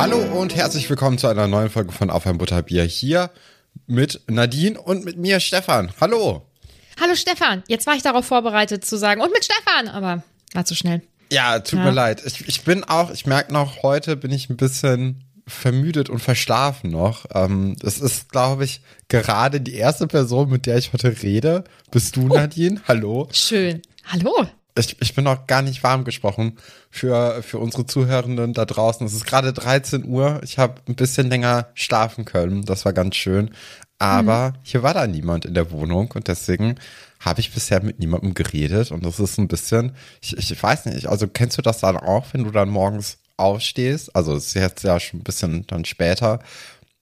Hallo und herzlich willkommen zu einer neuen Folge von Auf ein Butterbier hier mit Nadine und mit mir Stefan. Hallo. Hallo Stefan. Jetzt war ich darauf vorbereitet zu sagen und mit Stefan, aber war zu schnell. Ja, tut Ja. mir leid. Ich, ich bin auch, ich merke noch, heute bin ich ein bisschen vermüdet und verschlafen noch. Ähm, das ist, glaube ich, gerade die erste Person, mit der ich heute rede. Bist Oh. du, Nadine? Hallo. Schön. Hallo. Ich, ich bin noch gar nicht warm gesprochen für, für unsere Zuhörenden da draußen. Es ist gerade 13 Uhr. Ich habe ein bisschen länger schlafen können. Das war ganz schön. Aber hier war da niemand in der Wohnung und deswegen habe ich bisher mit niemandem geredet. Und das ist ein bisschen, ich, ich weiß nicht, also kennst du das dann auch, wenn du dann morgens aufstehst? Also es ist jetzt ja schon ein bisschen dann später,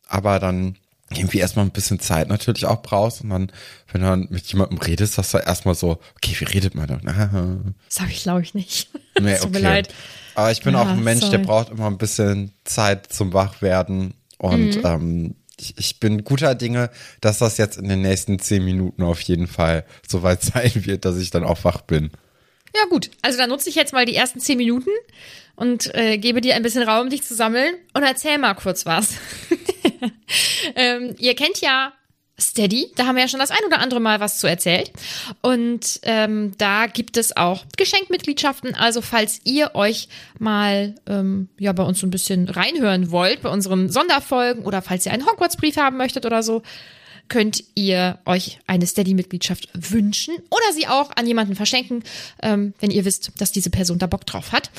aber dann irgendwie erstmal ein bisschen Zeit natürlich auch brauchst und dann, wenn du dann mit jemandem redest, hast du erstmal so, okay, wie redet man dann? Ah, Das habe ich, glaube ich, nicht. nee, Tut mir okay. leid. Aber ich bin Ah, auch ein Mensch, der sorry. braucht immer ein bisschen Zeit zum Wachwerden und Mhm. ähm, ich, ich bin guter Dinge, dass das jetzt in den nächsten zehn Minuten auf jeden Fall soweit sein wird, dass ich dann auch wach bin. Ja gut, also dann nutze ich jetzt mal die ersten zehn Minuten und äh, gebe dir ein bisschen Raum, dich zu sammeln und erzähl mal kurz was. ähm, ihr kennt ja Steady, da haben wir ja schon das ein oder andere Mal was zu erzählt. Und ähm, da gibt es auch Geschenkmitgliedschaften. Also falls ihr euch mal ähm, ja bei uns so ein bisschen reinhören wollt, bei unseren Sonderfolgen oder falls ihr einen Hogwarts-Brief haben möchtet oder so, könnt ihr euch eine Steady-Mitgliedschaft wünschen oder sie auch an jemanden verschenken, ähm, wenn ihr wisst, dass diese Person da Bock drauf hat.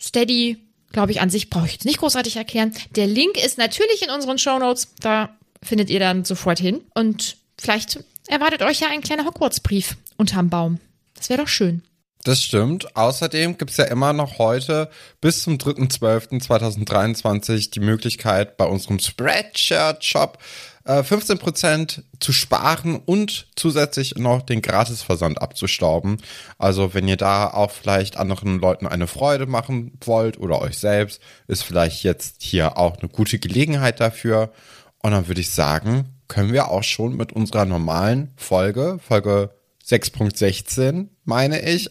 Steady, glaube ich, an sich brauche ich jetzt nicht großartig erklären. Der Link ist natürlich in unseren Shownotes. Da findet ihr dann sofort hin. Und vielleicht erwartet euch ja ein kleiner Hogwarts-Brief unterm Baum. Das wäre doch schön. Das stimmt. Außerdem gibt's ja immer noch heute bis zum 3.12.2023 die Möglichkeit, bei unserem Spreadshirt-Shop äh, 15% zu sparen und zusätzlich noch den Gratisversand abzustauben. Also wenn ihr da auch vielleicht anderen Leuten eine Freude machen wollt oder euch selbst, ist vielleicht jetzt hier auch eine gute Gelegenheit dafür. Und dann würde ich sagen, können wir auch schon mit unserer normalen Folge, Folge 6.16, meine ich,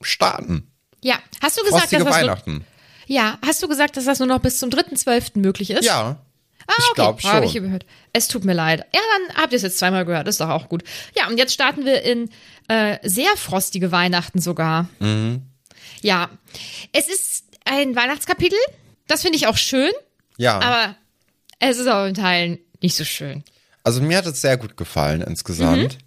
starten. Ja, hast du gesagt, Frostige dass das Weihnachten. Ja, hast du gesagt, dass das nur noch bis zum 3.12. möglich ist? Ja. Ah, ich okay. glaube schon. Habe ich gehört. Es tut mir leid. Ja, dann habt ihr es jetzt zweimal gehört. Ist doch auch gut. Ja, und jetzt starten wir in äh, sehr frostige Weihnachten sogar. Mhm. Ja, es ist ein Weihnachtskapitel. Das finde ich auch schön, Ja. aber es ist auch in Teilen nicht so schön. Also mir hat es sehr gut gefallen insgesamt.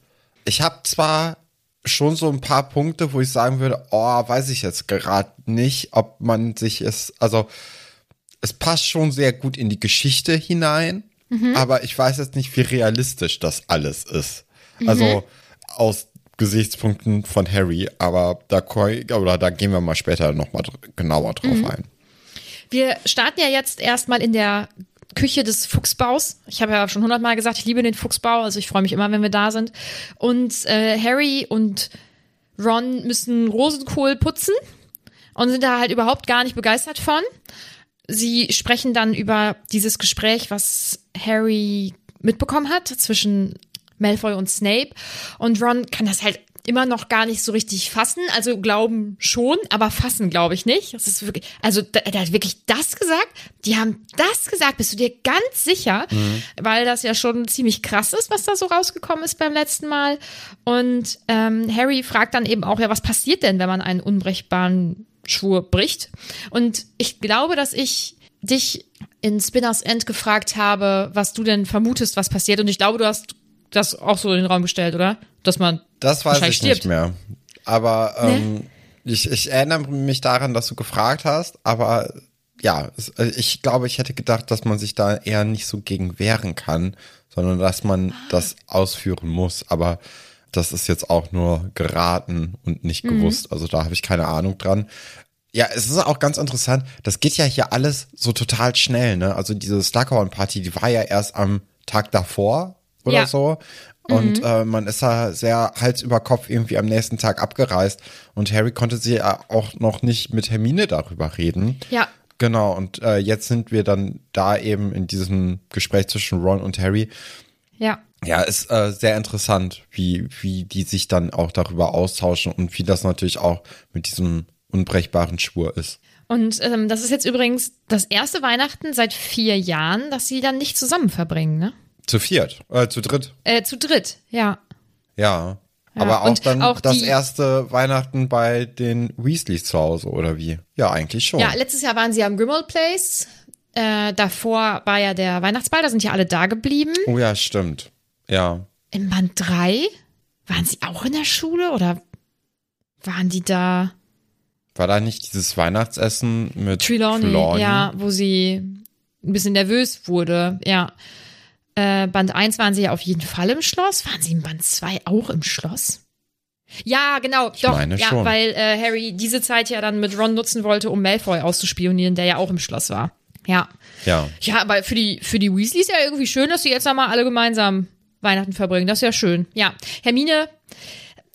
Ich habe zwar schon so ein paar Punkte, wo ich sagen würde, oh, weiß ich jetzt gerade nicht, ob man sich es, also es passt schon sehr gut in die Geschichte hinein, aber ich weiß jetzt nicht, wie realistisch das alles ist. Also aus Gesichtspunkten von Harry, aber da, oder da gehen wir mal später nochmal genauer drauf Mhm. ein. Wir starten ja jetzt erstmal in der Küche des Fuchsbaus. Ich habe ja schon hundertmal gesagt, ich liebe den Fuchsbau, also ich freue mich immer, wenn wir da sind. Und äh, Harry und Ron müssen Rosenkohl putzen und sind da halt überhaupt gar nicht begeistert von. Sie sprechen dann über dieses Gespräch, was Harry mitbekommen hat zwischen Malfoy und Snape. Und Ron kann das halt immer noch gar nicht so richtig fassen. Also glauben schon, aber fassen glaube ich nicht. Das ist wirklich, also da, der hat wirklich das gesagt. Die haben das gesagt. Bist du dir ganz sicher? Weil das ja schon ziemlich krass ist, was da so rausgekommen ist beim letzten Mal. Und ähm, Harry fragt dann eben auch, ja, was passiert denn, wenn man einen unbrechbaren Schwur bricht? Und ich glaube, dass ich dich in Spinners End gefragt habe, was du denn vermutest, was passiert. Und ich glaube, du hast das auch so in den Raum gestellt, oder? Dass man Das weiß ich nicht stirbt. mehr. Aber ähm, ich, ich erinnere mich daran, dass du gefragt hast, aber ja, äh, ich glaube, ich hätte gedacht, dass man sich da eher nicht so gegen wehren kann, sondern dass man das ausführen muss. Aber das ist jetzt auch nur geraten und nicht gewusst. Also da habe ich keine Ahnung dran. Ja, es ist auch ganz interessant. Das geht ja hier alles so total schnell, ne? Also diese Slughorn-Party, die war ja erst am Tag davor oder Ja. so. Und äh, man ist da sehr Hals über Kopf irgendwie am nächsten Tag abgereist. Und Harry konnte sie ja auch noch nicht mit Hermine darüber reden. Ja. Genau, und äh, jetzt sind wir dann da eben in diesem Gespräch zwischen Ron und Harry. Ja. Ja, ist äh, sehr interessant, wie, wie die sich dann auch darüber austauschen und wie das natürlich auch mit diesem unbrechbaren Schwur ist. Und ähm, das ist jetzt übrigens das erste Weihnachten seit vier Jahren, dass sie dann nicht zusammen verbringen, ne? Zu viert, äh, zu dritt. Äh, zu dritt, ja. Ja. Ja, Aber auch und dann auch das erste Weihnachten bei den Weasleys zu Hause, oder wie? Ja, eigentlich schon. Ja, letztes Jahr waren sie am Grimmauld Place. Äh, davor war ja der Weihnachtsball, da sind ja alle da geblieben. oh ja, stimmt. Ja. Im Band 3 waren sie auch in der Schule oder waren die da? War da nicht dieses Weihnachtsessen mit Trelawney, Trelawney? ja, wo sie ein bisschen nervös wurde, ja. Äh, Band 1 waren sie ja auf jeden Fall im Schloss. Waren sie in Band 2 auch im Schloss? Ja, genau, doch, meine ja, schon. weil äh, Harry diese Zeit ja dann mit Ron nutzen wollte, um Malfoy auszuspionieren, der ja auch im Schloss war. Ja. Ja. Ja, aber für die, für die Weasleys ja irgendwie schön, dass sie jetzt nochmal alle gemeinsam Weihnachten verbringen. Das ist ja schön. Ja. Hermine,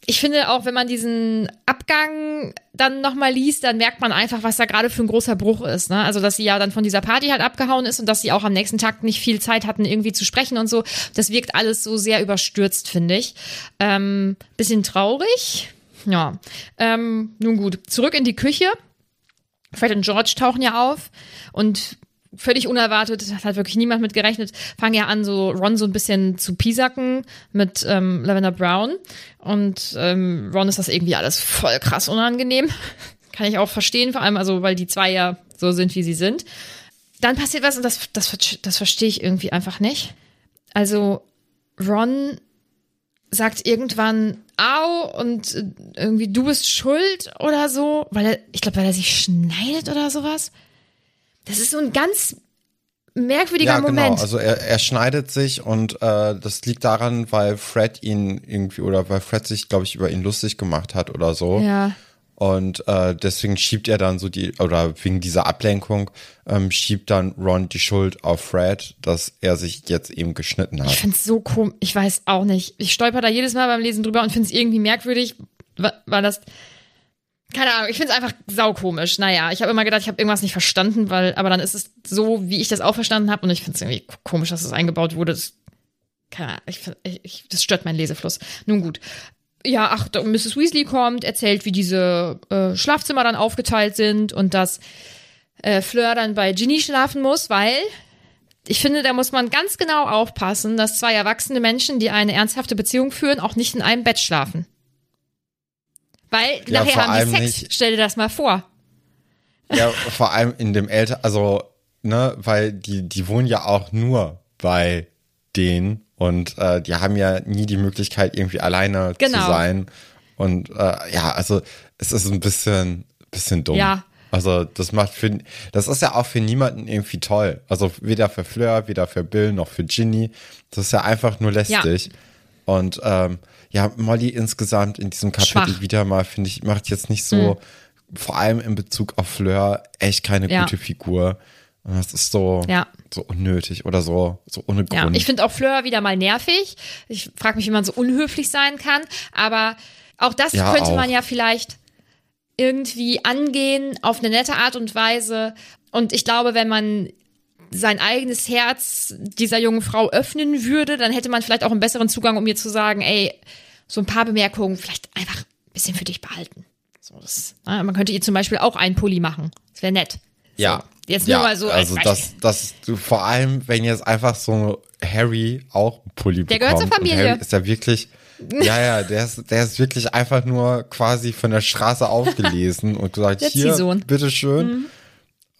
ich finde auch, wenn man diesen Abgang dann nochmal liest, dann merkt man einfach, was da gerade für ein großer Bruch ist. Ne? Also, dass sie ja dann von dieser Party halt abgehauen ist und dass sie auch am nächsten Tag nicht viel Zeit hatten, irgendwie zu sprechen und so. Das wirkt alles so sehr überstürzt, finde ich. Ähm, bisschen traurig. Ja. Ähm, nun gut, zurück in die Küche. Fred und George tauchen ja auf und völlig unerwartet, hat halt wirklich niemand mit gerechnet, fangen ja an, so Ron so ein bisschen zu piesacken mit ähm, Lavender Brown. Und ähm, Ron ist das irgendwie alles voll krass unangenehm. Kann ich auch verstehen, vor allem, also, weil die zwei ja so sind, wie sie sind. Dann passiert was und das, das, das verstehe ich irgendwie einfach nicht. Also, Ron sagt irgendwann au und äh, irgendwie du bist schuld oder so, weil er, ich glaube, weil er sich schneidet oder sowas. Das ist so ein ganz merkwürdiger ja, genau. Moment. Also er, er schneidet sich und äh, das liegt daran, weil Fred ihn irgendwie oder weil Fred sich, glaube ich, über ihn lustig gemacht hat oder so. ja. Und äh, deswegen schiebt er dann so die, oder wegen dieser Ablenkung, ähm, schiebt dann Ron die Schuld auf Fred, dass er sich jetzt eben geschnitten Ich hat. finde es so komisch. Ich weiß auch nicht. Ich stolper da jedes Mal beim Lesen drüber und finde es irgendwie merkwürdig, weil das. Keine Ahnung, ich finde es einfach saukomisch. Naja, ich habe immer gedacht, ich habe irgendwas nicht verstanden, weil, aber dann ist es so, wie ich das auch verstanden habe und ich finde es irgendwie komisch, dass es eingebaut wurde. Das, keine Ahnung, ich, ich, das stört meinen Lesefluss. Nun gut. Ja, ach, Mrs. Weasley kommt, erzählt, wie diese äh, Schlafzimmer dann aufgeteilt sind und dass äh, Fleur dann bei Ginny schlafen muss, weil ich finde, da muss man ganz genau aufpassen, dass zwei erwachsene Menschen, die eine ernsthafte Beziehung führen, auch nicht in einem Bett schlafen. Weil Ja, nachher haben die Sex. nicht- Stell dir das mal vor. Ja, vor allem in dem Eltern, also, ne, weil die, die wohnen ja auch nur bei denen und äh, die haben ja nie die Möglichkeit, irgendwie alleine Genau. zu sein. Und äh, ja, also es ist ein bisschen, bisschen dumm. Ja. Also das macht für, das ist ja auch für niemanden irgendwie toll. Also weder für Fleur, weder für Bill noch für Ginny. Das ist ja einfach nur lästig. Und ähm, ja, Molly insgesamt in diesem Kapitel Schwach. wieder mal, finde ich, macht jetzt nicht so, vor allem in Bezug auf Fleur, echt keine Ja. gute Figur. Und das ist so, Ja. so unnötig oder so, so ohne Ja, Grund. ich finde auch Fleur wieder mal nervig. Ich frage mich, wie man so unhöflich sein kann. Aber auch das Ja, könnte auch. man ja vielleicht irgendwie angehen auf eine nette Art und Weise. Und ich glaube, wenn man sein eigenes Herz dieser jungen Frau öffnen würde, dann hätte man vielleicht auch einen besseren Zugang, um ihr zu sagen, ey, so ein paar Bemerkungen vielleicht einfach ein bisschen für dich behalten. So, das, na, man könnte ihr zum Beispiel auch einen Pulli machen. Das wäre nett. So, ja. Jetzt ja, nur mal so. als Also, Beispiel. das, das, du, vor allem, wenn jetzt einfach so Harry auch einen Pulli Der bekommt. gehört zur Familie. Harry ist ja wirklich, ja, ja, der ist, der ist wirklich einfach nur quasi von der Straße aufgelesen und gesagt, hier, bitteschön. Mhm.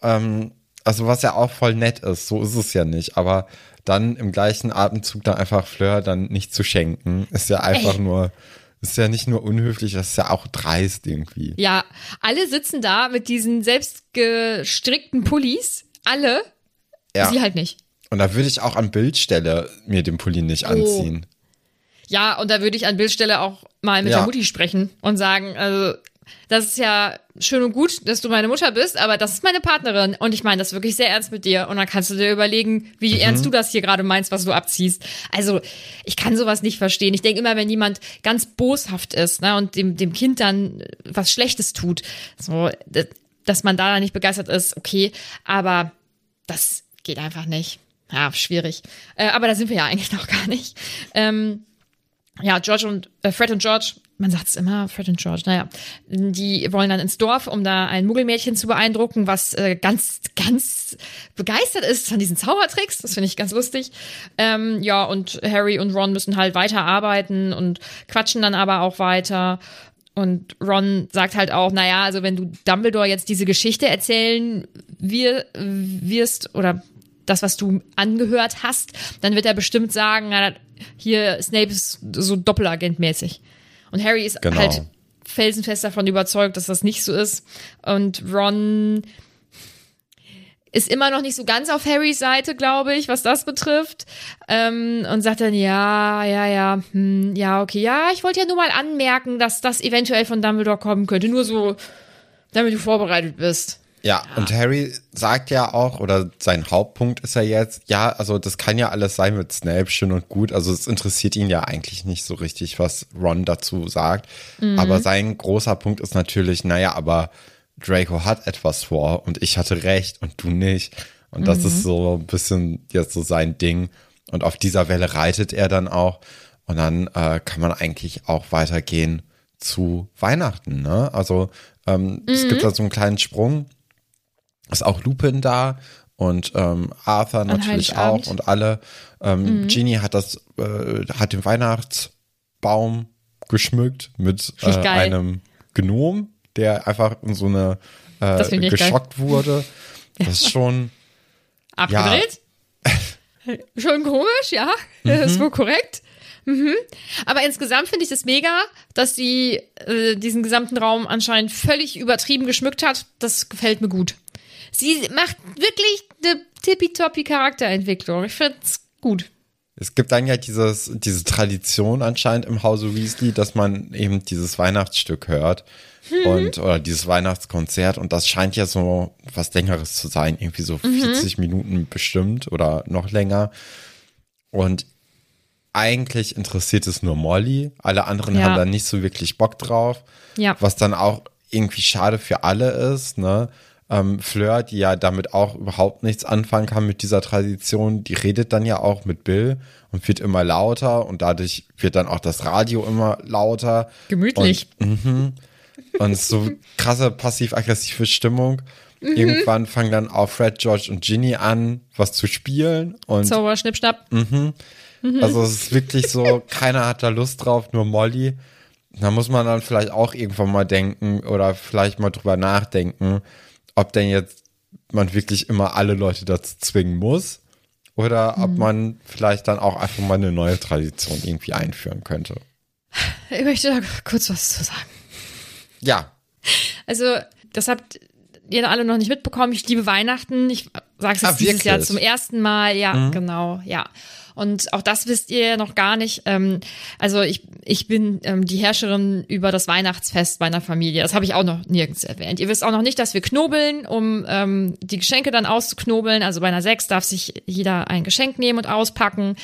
Ähm, also, was ja auch voll nett ist, so ist es ja nicht, aber dann im gleichen Atemzug dann einfach Fleur dann nicht zu schenken, ist ja einfach Ey. nur, ist ja nicht nur unhöflich, das ist ja auch dreist irgendwie. Ja, alle sitzen da mit diesen selbst gestrickten Pullis. Alle. Ja. Sie halt nicht. Und da würde ich auch an Bildstelle mir den Pulli nicht Oh. anziehen. Ja, und da würde ich an Bildstelle auch mal mit Ja. der Mutti sprechen und sagen, also, das ist ja schön und gut, dass du meine Mutter bist, aber das ist meine Partnerin und ich meine das wirklich sehr ernst mit dir und dann kannst du dir überlegen, wie Mhm. ernst du das hier gerade meinst, was du abziehst. Also, ich kann sowas nicht verstehen. Ich denke immer, wenn jemand ganz boshaft ist, ne, und dem, dem Kind dann was Schlechtes tut, so, dass man da nicht begeistert ist, okay, aber das geht einfach nicht. Ja, schwierig. Äh, aber da sind wir ja eigentlich noch gar nicht. Ähm, ja, George und äh, Fred und George, man sagt es immer, Fred und George, naja, die wollen dann ins Dorf, um da ein Muggelmädchen zu beeindrucken, was äh, ganz, ganz begeistert ist von diesen Zaubertricks. Das finde ich ganz lustig. Ähm, ja, und Harry und Ron müssen halt weiterarbeiten und quatschen dann aber auch weiter. Und Ron sagt halt auch, naja, also wenn du Dumbledore jetzt diese Geschichte erzählen wir, wirst oder das, was du angehört hast, dann wird er bestimmt sagen, na, hier Snape ist so Doppelagentmäßig. Und Harry ist Genau. halt felsenfest davon überzeugt, dass das nicht so ist. Und Ron ist immer noch nicht so ganz auf Harrys Seite, glaube ich, was das betrifft. Ähm, und sagt dann, ja, ja, ja, hm, ja, okay, ja, ich wollte ja nur mal anmerken, dass das eventuell von Dumbledore kommen könnte. Nur so, damit du vorbereitet bist. Ja, und Harry sagt ja auch, oder sein Hauptpunkt ist ja jetzt, ja, also das kann ja alles sein mit Snape, schön und gut. Also es interessiert ihn ja eigentlich nicht so richtig, was Ron dazu sagt. Aber sein großer Punkt ist natürlich, naja, aber Draco hat etwas vor und ich hatte recht und du nicht. Und das ist so ein bisschen jetzt so sein Ding. Und auf dieser Welle reitet er dann auch. Und dann äh, kann man eigentlich auch weitergehen zu Weihnachten. Ne? Also ähm, es gibt da so einen kleinen Sprung ist auch Lupin da und ähm, Arthur natürlich auch und alle. Ähm, Ginny hat das, äh, hat den Weihnachtsbaum geschmückt mit äh, einem Gnom, der einfach in so eine äh, Das ich geil. geschockt wurde. Das ist schon, Abgedreht? Schon komisch, ja. Das ist wohl korrekt. Mhm. Aber insgesamt finde ich es mega, dass sie äh, diesen gesamten Raum anscheinend völlig übertrieben geschmückt hat. Das gefällt mir gut. Sie macht wirklich eine tippitoppi Charakterentwicklung. Ich finde es gut. es gibt dann ja dieses, diese Tradition anscheinend im Hause Weasley, dass man eben dieses Weihnachtsstück hört und oder dieses Weihnachtskonzert und das scheint ja so was Längeres zu sein, irgendwie so 40 Minuten bestimmt oder noch länger. Und eigentlich interessiert es nur Molly, alle anderen Ja. haben da nicht so wirklich Bock drauf. Ja. Was dann auch irgendwie schade für alle ist, ne? Ähm, Fleur, die ja damit auch überhaupt nichts anfangen kann mit dieser Tradition, die redet dann ja auch mit Bill und wird immer lauter und dadurch wird dann auch das Radio immer lauter. Gemütlich. Und, und es ist so krasse passiv-aggressive Stimmung. Irgendwann fangen dann auch Fred, George und Ginny an, was zu spielen. Und Zauber, Schnipp, Schnapp. also es ist wirklich so, keiner hat da Lust drauf, nur Molly. Da muss man dann vielleicht auch irgendwann mal denken oder vielleicht mal drüber nachdenken, ob denn jetzt man wirklich immer alle Leute dazu zwingen muss oder ob man vielleicht dann auch einfach mal eine neue Tradition irgendwie einführen könnte. Ich möchte da kurz was zu sagen. Ja, Also, das habt ihr alle noch nicht mitbekommen. Ich liebe Weihnachten. Ich sag's jetzt Ah, dieses Jahr zum ersten Mal. Ja, genau, ja. Und auch das wisst ihr noch gar nicht. Ähm, also ich, ich bin ähm, die Herrscherin über das Weihnachtsfest meiner Familie. Das habe ich auch noch nirgends erwähnt. Ihr wisst auch noch nicht, dass wir knobeln, um ähm, die Geschenke dann auszuknobeln. Also bei einer Sechs darf sich jeder ein Geschenk nehmen und auspacken.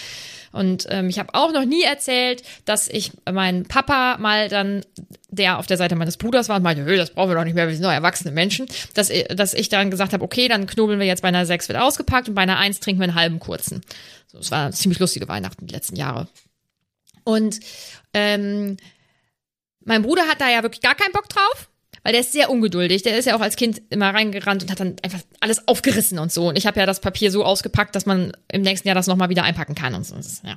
Und ähm, ich habe auch noch nie erzählt, dass ich meinen Papa mal dann, der auf der Seite meines Bruders war und meinte, "Hö, das brauchen wir doch nicht mehr, wir sind doch erwachsene Menschen, dass, i- dass ich dann gesagt habe, okay, dann knobeln wir jetzt bei einer 6 wird ausgepackt und bei einer 1 trinken wir einen halben kurzen. Es war eine ziemlich lustige Weihnachten die letzten Jahre. Und ähm, mein Bruder hat da ja wirklich gar keinen Bock drauf. Weil der ist sehr ungeduldig. Der ist ja auch als Kind immer reingerannt und hat dann einfach alles aufgerissen und so. Und ich habe ja das Papier so ausgepackt, dass man im nächsten Jahr das nochmal wieder einpacken kann und so. Ja.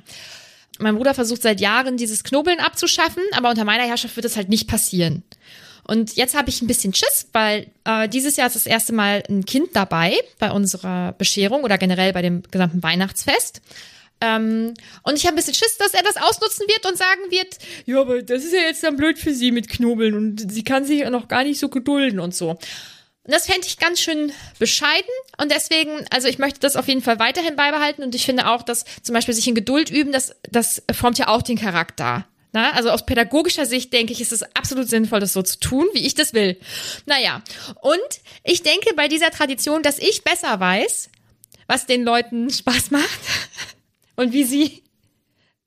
Mein Bruder versucht seit Jahren, dieses Knobeln abzuschaffen, aber unter meiner Herrschaft wird es halt nicht passieren. Und jetzt habe ich ein bisschen Schiss, weil äh, dieses Jahr ist das erste Mal ein Kind dabei bei unserer Bescherung oder generell bei dem gesamten Weihnachtsfest. Ähm, und ich habe ein bisschen Schiss, dass er das ausnutzen wird und sagen wird, ja, aber das ist ja jetzt dann blöd für sie mit Knobeln und sie kann sich ja noch gar nicht so gedulden und so. Und das fände ich ganz schön bescheiden und deswegen, also ich möchte das auf jeden Fall weiterhin beibehalten und ich finde auch, dass zum Beispiel sich in Geduld üben, das, das formt ja auch den Charakter. Na, also aus pädagogischer Sicht denke ich, ist es absolut sinnvoll, das so zu tun, wie ich das will. Naja, und ich denke bei dieser Tradition, dass ich besser weiß, was den Leuten Spaß macht und wie sie,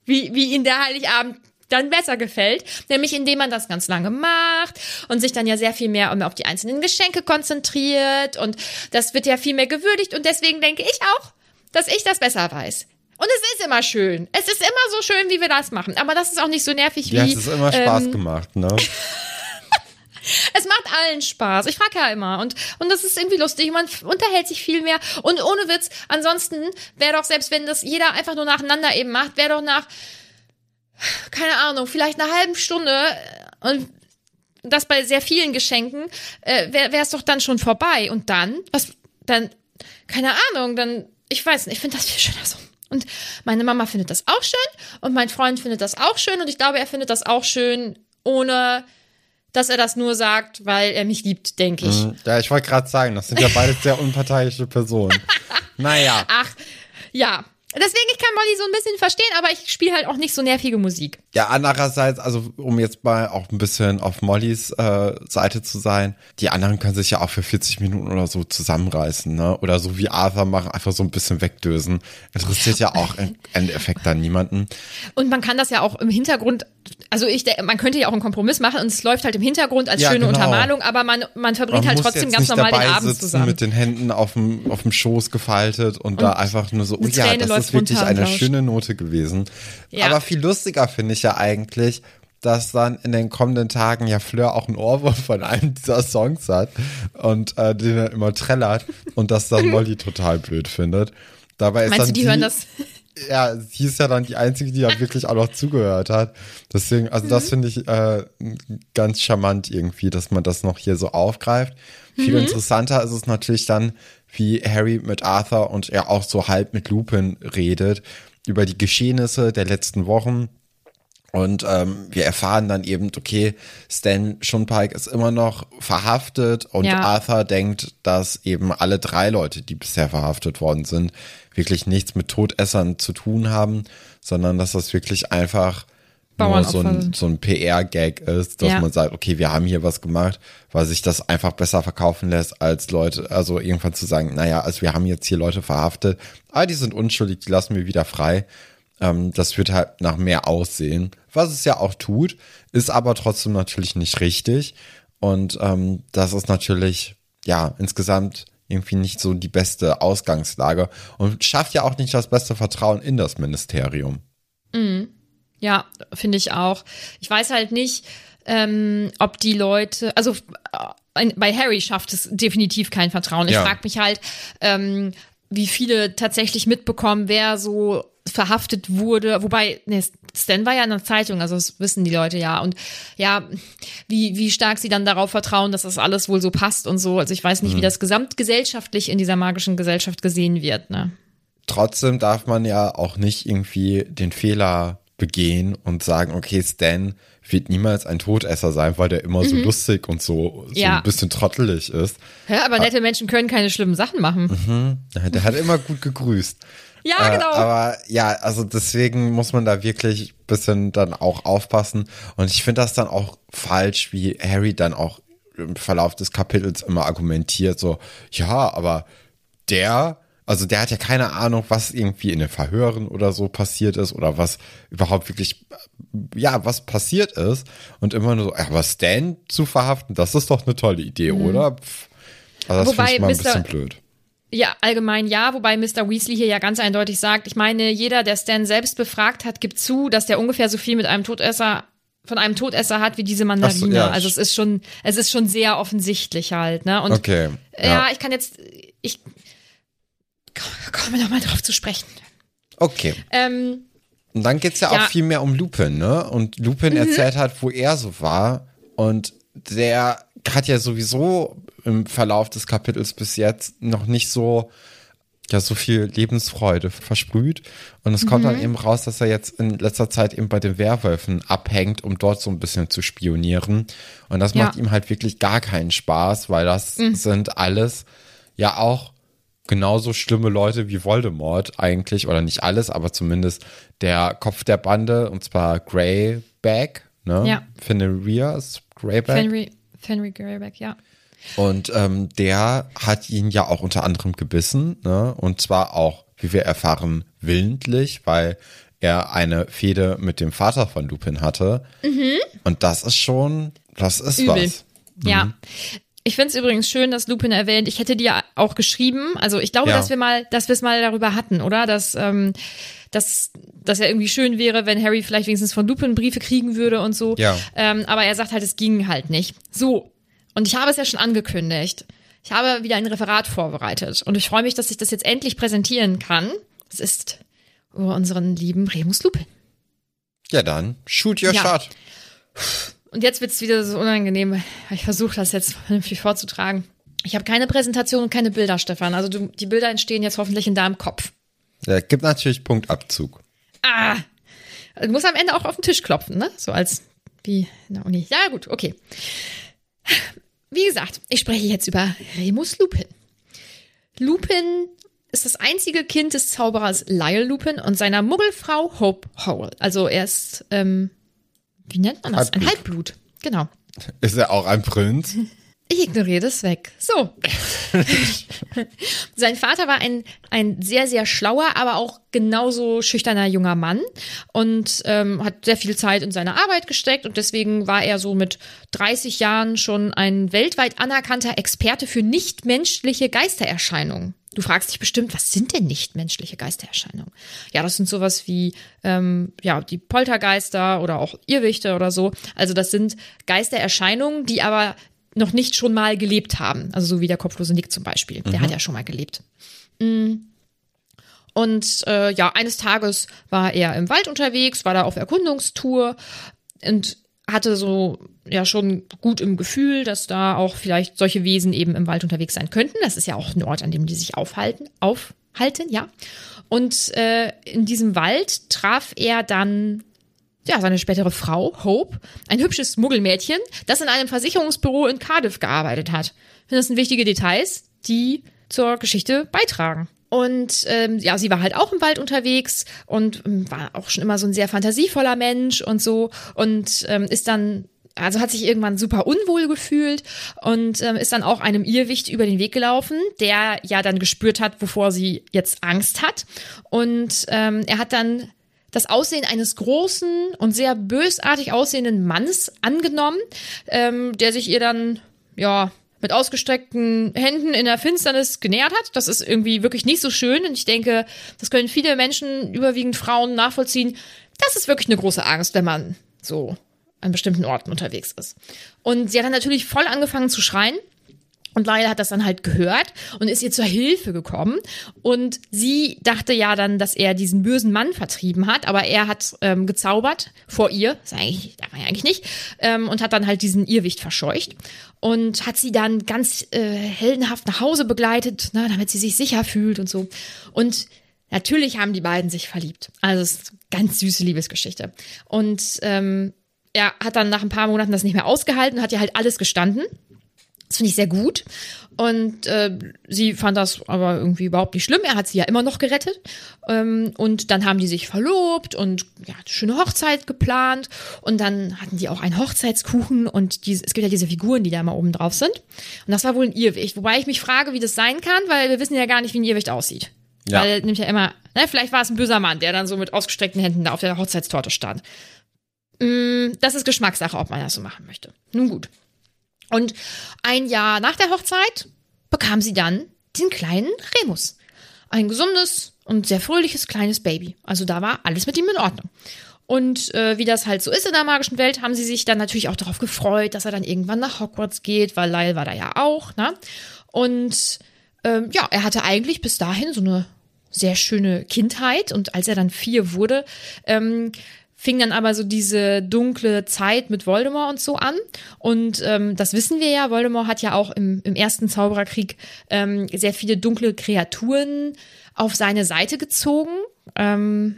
wie, wie ihnen der Heiligabend dann besser gefällt, nämlich indem man das ganz lange macht und sich dann ja sehr viel mehr auf die einzelnen Geschenke konzentriert und das wird ja viel mehr gewürdigt und deswegen denke ich auch, dass ich das besser weiß. Und es ist immer schön. Es ist immer so schön, wie wir das machen. Aber das ist auch nicht so nervig wie. Ja, es ist immer Spaß ähm, gemacht, ne? Es macht allen Spaß. Ich frage ja immer. Und, und das ist irgendwie lustig. Man unterhält sich viel mehr. Und ohne Witz, ansonsten wäre doch, selbst wenn das jeder einfach nur nacheinander eben macht, wäre doch nach, keine Ahnung, vielleicht einer halben Stunde äh, und das bei sehr vielen Geschenken, äh, wäre es doch dann schon vorbei. Und dann, was, dann, keine Ahnung, dann, ich weiß nicht, ich finde das viel schöner so. Und meine Mama findet das auch schön und mein Freund findet das auch schön und ich glaube, er findet das auch schön, ohne dass er das nur sagt, weil er mich liebt, denke ich. Mhm. Ja, ich wollte gerade sagen, das sind ja beides sehr unparteiische Personen. Naja. Ach, ja. Deswegen, ich kann Molly so ein bisschen verstehen, aber ich spiele halt auch nicht so nervige Musik. Ja, andererseits, also um jetzt mal auch ein bisschen auf Mollys äh, Seite zu sein, die anderen können sich ja auch für 40 Minuten oder so zusammenreißen, ne? Oder so wie Arthur machen, einfach so ein bisschen wegdösen. Interessiert ja auch im Endeffekt dann niemanden. Und man kann das ja auch im Hintergrund, also ich, man könnte ja auch einen Kompromiss machen und es läuft halt im Hintergrund als Ja, schöne genau. Untermalung, aber man, man verbringt Man halt trotzdem ganz normal den Abend sitzen zusammen. mit den Händen auf dem, auf dem Schoß gefaltet und, da einfach nur so, oh ja, das ist wirklich runter und eine schöne Note gewesen. Ja. Aber viel lustiger finde ich ja eigentlich, dass dann in den kommenden Tagen ja Fleur auch einen Ohrwurm von einem dieser Songs hat und äh, den er immer trällert und das dann Molly total blöd findet. Dabei ist Meinst du, dann die sie, hören das? Ja, sie ist ja dann die Einzige, die ja wirklich auch noch zugehört hat. Deswegen, also Mhm. das finde ich äh, ganz charmant irgendwie, dass man das noch hier so aufgreift. Viel Mhm. interessanter ist es natürlich dann, wie Harry mit Arthur und er auch so halb mit Lupin redet über die Geschehnisse der letzten Wochen. Und ähm, wir erfahren dann eben, okay, Stan Schunpike ist immer noch verhaftet und Ja. Arthur denkt, dass eben alle drei Leute, die bisher verhaftet worden sind, wirklich nichts mit Todessern zu tun haben, sondern dass das wirklich einfach nur so ein, so ein PR-Gag ist, dass Ja. man sagt, okay, wir haben hier was gemacht, weil sich das einfach besser verkaufen lässt, als Leute, also irgendwann zu sagen, naja, also wir haben jetzt hier Leute verhaftet, aber die sind unschuldig, die lassen wir wieder frei. Ähm, das wird halt nach mehr aussehen, was es ja auch tut, ist aber trotzdem natürlich nicht richtig. Und ähm, das ist natürlich, ja, insgesamt irgendwie nicht so die beste Ausgangslage und schafft ja auch nicht das beste Vertrauen in das Ministerium. Ja, finde ich auch. Ich weiß halt nicht, ähm, ob die Leute, also äh, bei Harry schafft es definitiv kein Vertrauen. Ich Ja. frage mich halt, ähm, wie viele tatsächlich mitbekommen, wer so verhaftet wurde. Wobei, ne, Stan war ja in der Zeitung, also das wissen die Leute ja. Und ja, wie, wie stark sie dann darauf vertrauen, dass das alles wohl so passt und so. Also ich weiß nicht, wie das gesamtgesellschaftlich in dieser magischen Gesellschaft gesehen wird. Ne? trotzdem darf man ja auch nicht irgendwie den Fehler begehen und sagen, okay, Stan wird niemals ein Todesser sein, weil der immer so lustig und so, so Ja. ein bisschen trottelig ist. Ja, aber nette Menschen können keine schlimmen Sachen machen. Der hat immer gut gegrüßt. Ja, Äh, genau. Aber ja, also deswegen muss man da wirklich ein bisschen dann auch aufpassen. Und ich finde das dann auch falsch, wie Harry dann auch im Verlauf des Kapitels immer argumentiert, so, ja, aber der, also der hat ja keine Ahnung, was irgendwie in den Verhören oder so passiert ist oder was überhaupt wirklich, ja, was passiert ist. Und immer nur so, ja, aber Stan zu verhaften, das ist doch eine tolle Idee, oder? Pff. Also das Mhm. Wobei finde ich mal ein bisschen blöd. Ja, allgemein ja, wobei Mr. Weasley hier ja ganz eindeutig sagt, ich meine, jeder, der Stan selbst befragt hat, gibt zu, dass der ungefähr so viel mit einem Todesser von einem Todesser hat wie diese Mandarine. So, ja. Also es ist schon, es ist schon sehr offensichtlich halt, ne? Und Okay. ja, ich kann jetzt, ich komme noch mal drauf zu sprechen. Okay. Ähm, Und dann geht's ja, Ja. Mhm. auch viel mehr um Lupin, ne? Und Lupin erzählt halt, wo er so war. Und der hat ja sowieso im Verlauf des Kapitels bis jetzt noch nicht so, ja, so viel Lebensfreude versprüht. Und es Mhm. kommt dann eben raus, dass er jetzt in letzter Zeit eben bei den Werwölfen abhängt, um dort so ein bisschen zu spionieren. Und das Ja. macht ihm halt wirklich gar keinen Spaß, weil das sind alles ja auch genauso schlimme Leute wie Voldemort eigentlich, oder nicht alles, aber zumindest der Kopf der Bande, und zwar Greyback, ne? Ja. Fenrir Greyback. Fenry, Fenry Greyback, ja. Und ähm, der hat ihn ja auch unter anderem gebissen, ne? Und zwar auch, wie wir erfahren, willentlich, weil er eine Fehde mit dem Vater von Lupin hatte. Und das ist schon, das ist Mhm. Übel. was. Ja. Ich finde es übrigens schön, dass Lupin erwähnt, ich hätte dir auch geschrieben, also ich glaube, Ja. dass wir mal, dass wir es mal darüber hatten, oder? Dass, ähm, dass, dass ja irgendwie schön wäre, wenn Harry vielleicht wenigstens von Lupin Briefe kriegen würde und so. Ja. Ähm, aber er sagt halt, es ging halt nicht. So. Und ich habe es ja schon angekündigt. Ich habe wieder ein Referat vorbereitet und ich freue mich, dass ich das jetzt endlich präsentieren kann. Es ist über unseren lieben Remus Lupin. Ja, dann, shoot your Ja. shot. Und jetzt wird's wieder so unangenehm. Ich versuche das jetzt vernünftig vorzutragen. Ich habe keine Präsentation und keine Bilder, Stefan. Also du, die Bilder entstehen jetzt hoffentlich in deinem Kopf. Ja, gibt natürlich Punktabzug. Ah! Du musst am Ende auch auf den Tisch klopfen, ne? So als wie in der Uni. Ja, gut, okay. Wie gesagt, ich spreche jetzt über Remus Lupin. Lupin ist das einzige Kind des Zauberers Lyle Lupin und seiner Muggelfrau Hope Howell. Also er ist, ähm, wie nennt man das? Ein Halbblut. Halbblut. Genau. Ist er auch ein Prinz? Ich ignoriere das weg. So. Sein Vater war ein, ein sehr, sehr schlauer, aber auch genauso schüchterner junger Mann und ähm, hat sehr viel Zeit in seine Arbeit gesteckt und deswegen war er so mit 30 Jahren schon ein weltweit anerkannter Experte für nichtmenschliche Geistererscheinungen. Du fragst dich bestimmt, was sind denn nichtmenschliche Geistererscheinungen? Ja, das sind sowas wie ähm, ja die Poltergeister oder auch Irrwichte oder so. Also das sind Geistererscheinungen, die aber noch nicht schon mal gelebt haben. Also so wie der kopflose Nick zum Beispiel. Der hat ja schon mal gelebt. Mm. Und äh, ja, eines Tages war er im Wald unterwegs, war da auf Erkundungstour und hatte so ja schon gut im Gefühl, dass da auch vielleicht solche Wesen eben im Wald unterwegs sein könnten. Das ist ja auch ein Ort, an dem die sich aufhalten, aufhalten, ja. Und äh, in diesem Wald traf er dann ja, seine spätere Frau, Hope, ein hübsches Muggelmädchen, das in einem Versicherungsbüro in Cardiff gearbeitet hat. Das sind wichtige Details, die zur Geschichte beitragen. Und ähm, ja, sie war halt auch im Wald unterwegs und ähm, war auch schon immer so ein sehr fantasievoller Mensch und so und ähm, ist dann also hat sich irgendwann super unwohl gefühlt und ähm, ist dann auch einem Irrwicht über den Weg gelaufen, der ja dann gespürt hat, wovor sie jetzt Angst hat. Und ähm, er hat dann das Aussehen eines großen und sehr bösartig aussehenden Manns angenommen, ähm, der sich ihr dann, ja, mit ausgestreckten Händen in der Finsternis genähert hat. Das ist irgendwie wirklich nicht so schön und ich denke, das können viele Menschen, überwiegend Frauen, nachvollziehen. Das ist wirklich eine große Angst, wenn man so an bestimmten Orten unterwegs ist. Und sie hat dann natürlich voll angefangen zu schreien. Und Lyle hat das dann halt gehört und ist ihr zur Hilfe gekommen. Und sie dachte ja dann, dass er diesen bösen Mann vertrieben hat, aber er hat ähm, gezaubert vor ihr, das, eigentlich, darf man ja eigentlich nicht, ähm, und hat dann halt diesen Irrwicht verscheucht und hat sie dann ganz äh, heldenhaft nach Hause begleitet, ne, damit sie sich sicher fühlt und so. Und natürlich haben die beiden sich verliebt. Also es ist eine ganz süße Liebesgeschichte. Und ähm, er hat dann nach ein paar Monaten das nicht mehr ausgehalten, hat ja halt alles gestanden. Das finde ich sehr gut. Und äh, sie fand das aber irgendwie überhaupt nicht schlimm. Er hat sie ja immer noch gerettet. Ähm, und dann haben die sich verlobt und ja, eine schöne Hochzeit geplant. Und dann hatten die auch einen Hochzeitskuchen und die, es gibt ja diese Figuren, die da immer oben drauf sind. Und das war wohl ein Irrwicht. Wobei ich mich frage, wie das sein kann, weil wir wissen ja gar nicht, wie ein Irrwicht aussieht. Ja. Weil nimmt ja immer, ne, vielleicht war es ein böser Mann, der dann so mit ausgestreckten Händen da auf der Hochzeitstorte stand. Mm, das ist Geschmackssache, ob man das so machen möchte. Nun gut. Und ein Jahr nach der Hochzeit bekam sie dann den kleinen Remus. Ein gesundes und sehr fröhliches kleines Baby. Also da war alles mit ihm in Ordnung. Und äh, wie das halt so ist in der magischen Welt, haben sie sich dann natürlich auch darauf gefreut, dass er dann irgendwann nach Hogwarts geht, weil Lyle war da ja auch. Ne? Und ähm, ja, er hatte eigentlich bis dahin so eine sehr schöne Kindheit. Und als er dann vier wurde, ähm, fing dann aber so diese dunkle Zeit mit Voldemort und so an. Und ähm, das wissen wir ja, Voldemort hat ja auch im, im ersten Zaubererkrieg ähm, sehr viele dunkle Kreaturen auf seine Seite gezogen. Ähm,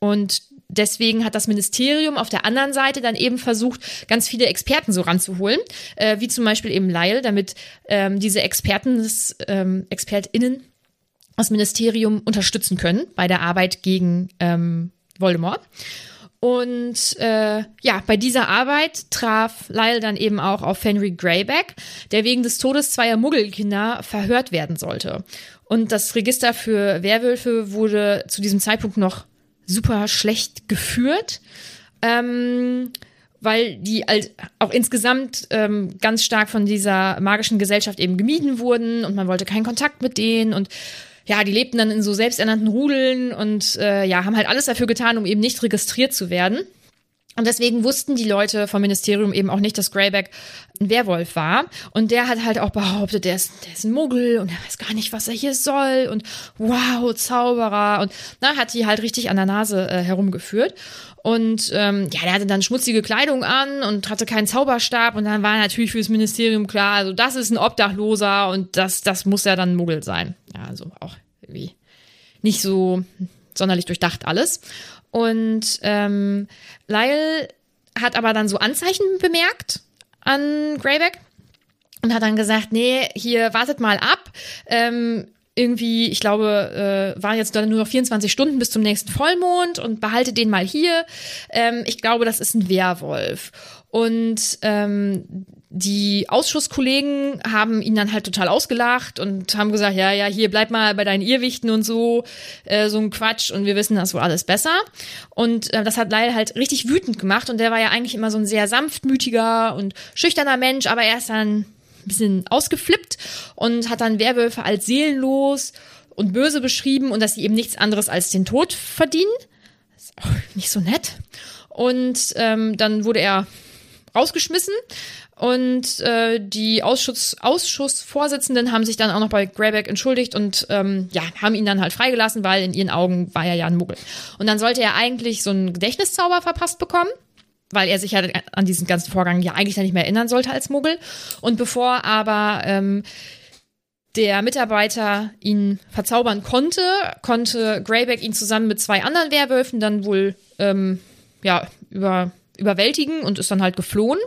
und deswegen hat das Ministerium auf der anderen Seite dann eben versucht, ganz viele Experten so ranzuholen, äh, wie zum Beispiel eben Lyle, damit ähm, diese Experten, das, ähm, ExpertInnen das Ministerium unterstützen können bei der Arbeit gegen ähm, Voldemort. Und äh, ja, bei dieser Arbeit traf Lyle dann eben auch auf Henry Greyback, der wegen des Todes zweier Muggelkinder verhört werden sollte. Und das Register für Werwölfe wurde zu diesem Zeitpunkt noch super schlecht geführt, ähm, weil die halt auch insgesamt ähm, ganz stark von dieser magischen Gesellschaft eben gemieden wurden und man wollte keinen Kontakt mit denen und ja, die lebten dann in so selbsternannten Rudeln und äh, ja, haben halt alles dafür getan, um eben nicht registriert zu werden. Und deswegen wussten die Leute vom Ministerium eben auch nicht, dass Greyback ein Werwolf war. Und der hat halt auch behauptet, der ist, der ist ein Muggel und er weiß gar nicht, was er hier soll. Und wow, Zauberer. Und na, hat die halt richtig an der Nase äh, herumgeführt. Und ähm, ja, der hatte dann schmutzige Kleidung an und hatte keinen Zauberstab. Und dann war natürlich für das Ministerium klar, also das ist ein Obdachloser und das, das muss ja dann ein Muggel sein. Ja, also auch irgendwie nicht so sonderlich durchdacht alles. Und ähm, Lyle hat aber dann so Anzeichen bemerkt an Greyback und hat dann gesagt, nee, hier wartet mal ab. Ähm, irgendwie, ich glaube, äh, waren jetzt nur noch 24 Stunden bis zum nächsten Vollmond und behalte den mal hier. Ähm, ich glaube, das ist ein Werwolf. Und ähm, die Ausschusskollegen haben ihn dann halt total ausgelacht und haben gesagt, ja, ja, hier bleib mal bei deinen Irrwichten und so, äh, so ein Quatsch und wir wissen das wohl alles besser. Und äh, das hat Lyle halt richtig wütend gemacht und der war ja eigentlich immer so ein sehr sanftmütiger und schüchterner Mensch, aber er ist dann ein bisschen ausgeflippt und hat dann Werwölfe als seelenlos und böse beschrieben und dass sie eben nichts anderes als den Tod verdienen. Ist auch nicht so nett. Und ähm, dann wurde er rausgeschmissen und äh, die Ausschuss, Ausschussvorsitzenden haben sich dann auch noch bei Greyback entschuldigt und ähm, ja, haben ihn dann halt freigelassen, weil in ihren Augen war er ja ein Muggel. Und dann sollte er eigentlich so einen Gedächtniszauber verpasst bekommen weil er sich ja an diesen ganzen Vorgang ja eigentlich nicht mehr erinnern sollte als Muggel. Und bevor aber ähm, der Mitarbeiter ihn verzaubern konnte, konnte Greyback ihn zusammen mit zwei anderen Werwölfen dann wohl ähm, ja über überwältigen und ist dann halt geflohen.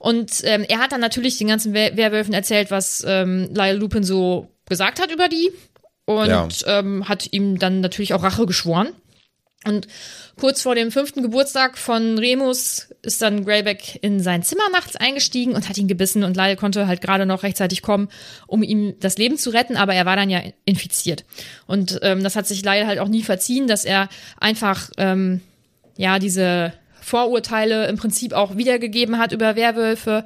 Und ähm, er hat dann natürlich den ganzen Wer Werwölfen erzählt, was ähm, Lyle Lupin so gesagt hat über die und ja. ähm, hat ihm dann natürlich auch Rache geschworen. Und kurz vor dem fünften Geburtstag von Remus ist dann Greyback in sein Zimmer nachts eingestiegen und hat ihn gebissen und Lyle konnte halt gerade noch rechtzeitig kommen, um ihm das Leben zu retten, aber er war dann ja infiziert. Und ähm, das hat sich Lyle halt auch nie verziehen, dass er einfach ähm, ja diese Vorurteile im Prinzip auch wiedergegeben hat über Werwölfe.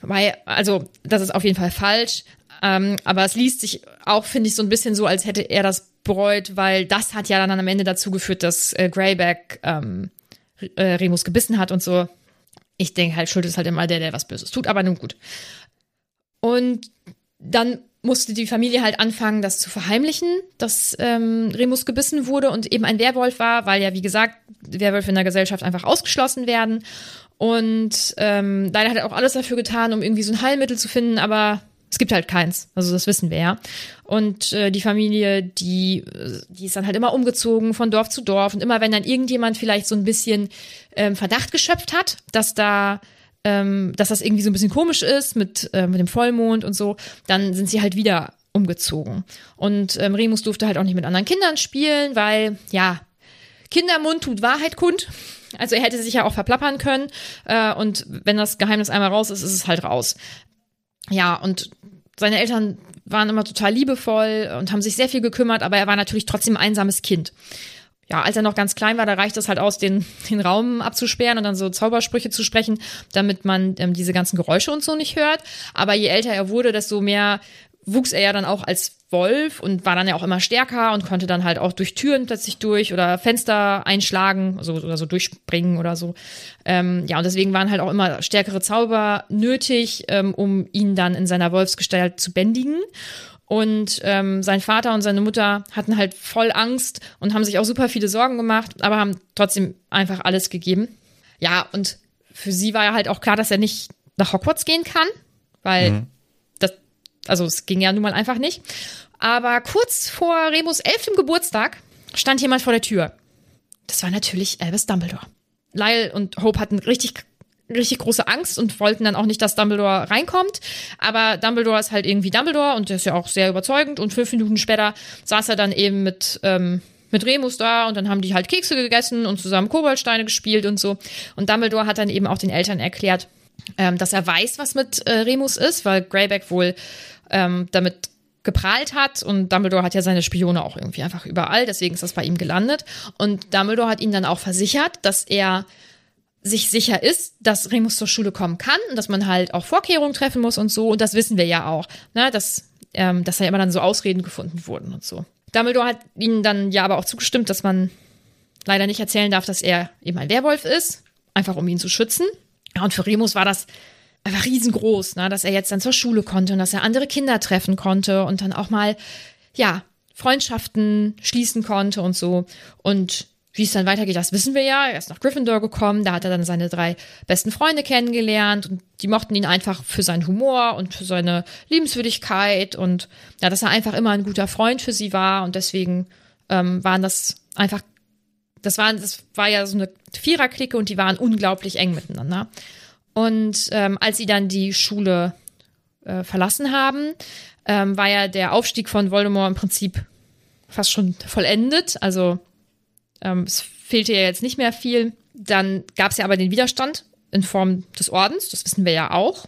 Weil, also, das ist auf jeden Fall falsch. Ähm, aber es liest sich auch, finde ich, so ein bisschen so, als hätte er das bereut, weil das hat ja dann am Ende dazu geführt, dass äh, Greyback ähm, äh, Remus gebissen hat und so. Ich denke halt, Schuld ist halt immer der, der was Böses tut, aber nun gut. Und dann musste die Familie halt anfangen, das zu verheimlichen, dass ähm, Remus gebissen wurde und eben ein Werwolf war, weil ja, wie gesagt, Werwölfe in der Gesellschaft einfach ausgeschlossen werden. Und ähm, leider hat er auch alles dafür getan, um irgendwie so ein Heilmittel zu finden, aber Es gibt halt keins, also das wissen wir ja. Und äh, die Familie, die, die ist dann halt immer umgezogen von Dorf zu Dorf. Und immer wenn dann irgendjemand vielleicht so ein bisschen ähm, Verdacht geschöpft hat, dass da ähm, dass das irgendwie so ein bisschen komisch ist mit, äh, mit dem Vollmond und so, dann sind sie halt wieder umgezogen. Und ähm, Remus durfte halt auch nicht mit anderen Kindern spielen, weil, ja, Kindermund tut Wahrheit kund. Also er hätte sich ja auch verplappern können. Äh, und wenn das Geheimnis einmal raus ist, ist es halt raus. Ja, und seine Eltern waren immer total liebevoll und haben sich sehr viel gekümmert, aber er war natürlich trotzdem ein einsames Kind ja, als er noch ganz klein war, da reicht es halt aus, den, den Raum abzusperren und dann so Zaubersprüche zu sprechen, damit man ähm, diese ganzen Geräusche und so nicht hört. Aber je älter er wurde, desto mehr wuchs er ja dann auch als Wolf und war dann ja auch immer stärker und konnte dann halt auch durch Türen plötzlich durch oder Fenster einschlagen so, oder so durchspringen oder so. Ähm, ja, und deswegen waren halt auch immer stärkere Zauber nötig, ähm, um ihn dann in seiner Wolfsgestalt zu bändigen. Und ähm, sein Vater und seine Mutter hatten halt voll Angst und haben sich auch super viele Sorgen gemacht, aber haben trotzdem einfach alles gegeben. Ja, und für sie war ja halt auch klar, dass er nicht nach Hogwarts gehen kann, weil mhm. das, also es ging ja nun mal einfach nicht. Aber kurz vor Remus elftem Geburtstag stand jemand vor der Tür. Das war natürlich Albus Dumbledore. Lyle und Hope hatten richtig richtig große Angst und wollten dann auch nicht, dass Dumbledore reinkommt. Aber Dumbledore ist halt irgendwie Dumbledore und der ist ja auch sehr überzeugend. Und fünf Minuten später saß er dann eben mit, ähm, mit Remus da und dann haben die halt Kekse gegessen und zusammen Koboldsteine gespielt und so. Und Dumbledore hat dann eben auch den Eltern erklärt, ähm, dass er weiß, was mit äh, Remus ist, weil Greyback wohl ähm, damit geprahlt hat und Dumbledore hat ja seine Spione auch irgendwie einfach überall, deswegen ist das bei ihm gelandet. Und Dumbledore hat ihn dann auch versichert, dass er sich sicher ist, dass Remus zur Schule kommen kann und dass man halt auch Vorkehrungen treffen muss und so. Und das wissen wir ja auch, ne? dass, ähm, dass da immer dann so Ausreden gefunden wurden und so. Dumbledore hat ihnen dann ja aber auch zugestimmt, dass man leider nicht erzählen darf, dass er eben ein Werwolf ist, einfach um ihn zu schützen. Ja, und für Remus war das einfach riesengroß, ne? dass er jetzt dann zur Schule konnte und dass er andere Kinder treffen konnte und dann auch mal, ja, Freundschaften schließen konnte und so. Und wie es dann weitergeht, das wissen wir ja. Er ist nach Gryffindor gekommen, da hat er dann seine drei besten Freunde kennengelernt und die mochten ihn einfach für seinen Humor und für seine Liebenswürdigkeit und ja, dass er einfach immer ein guter Freund für sie war und deswegen ähm, waren das einfach, das waren, das war ja so eine Viererklicke und die waren unglaublich eng miteinander. Und ähm, als sie dann die Schule äh, verlassen haben, ähm, war ja der Aufstieg von Voldemort im Prinzip fast schon vollendet. Also ähm, es fehlte ja jetzt nicht mehr viel. Dann gab es ja aber den Widerstand in Form des Ordens, das wissen wir ja auch.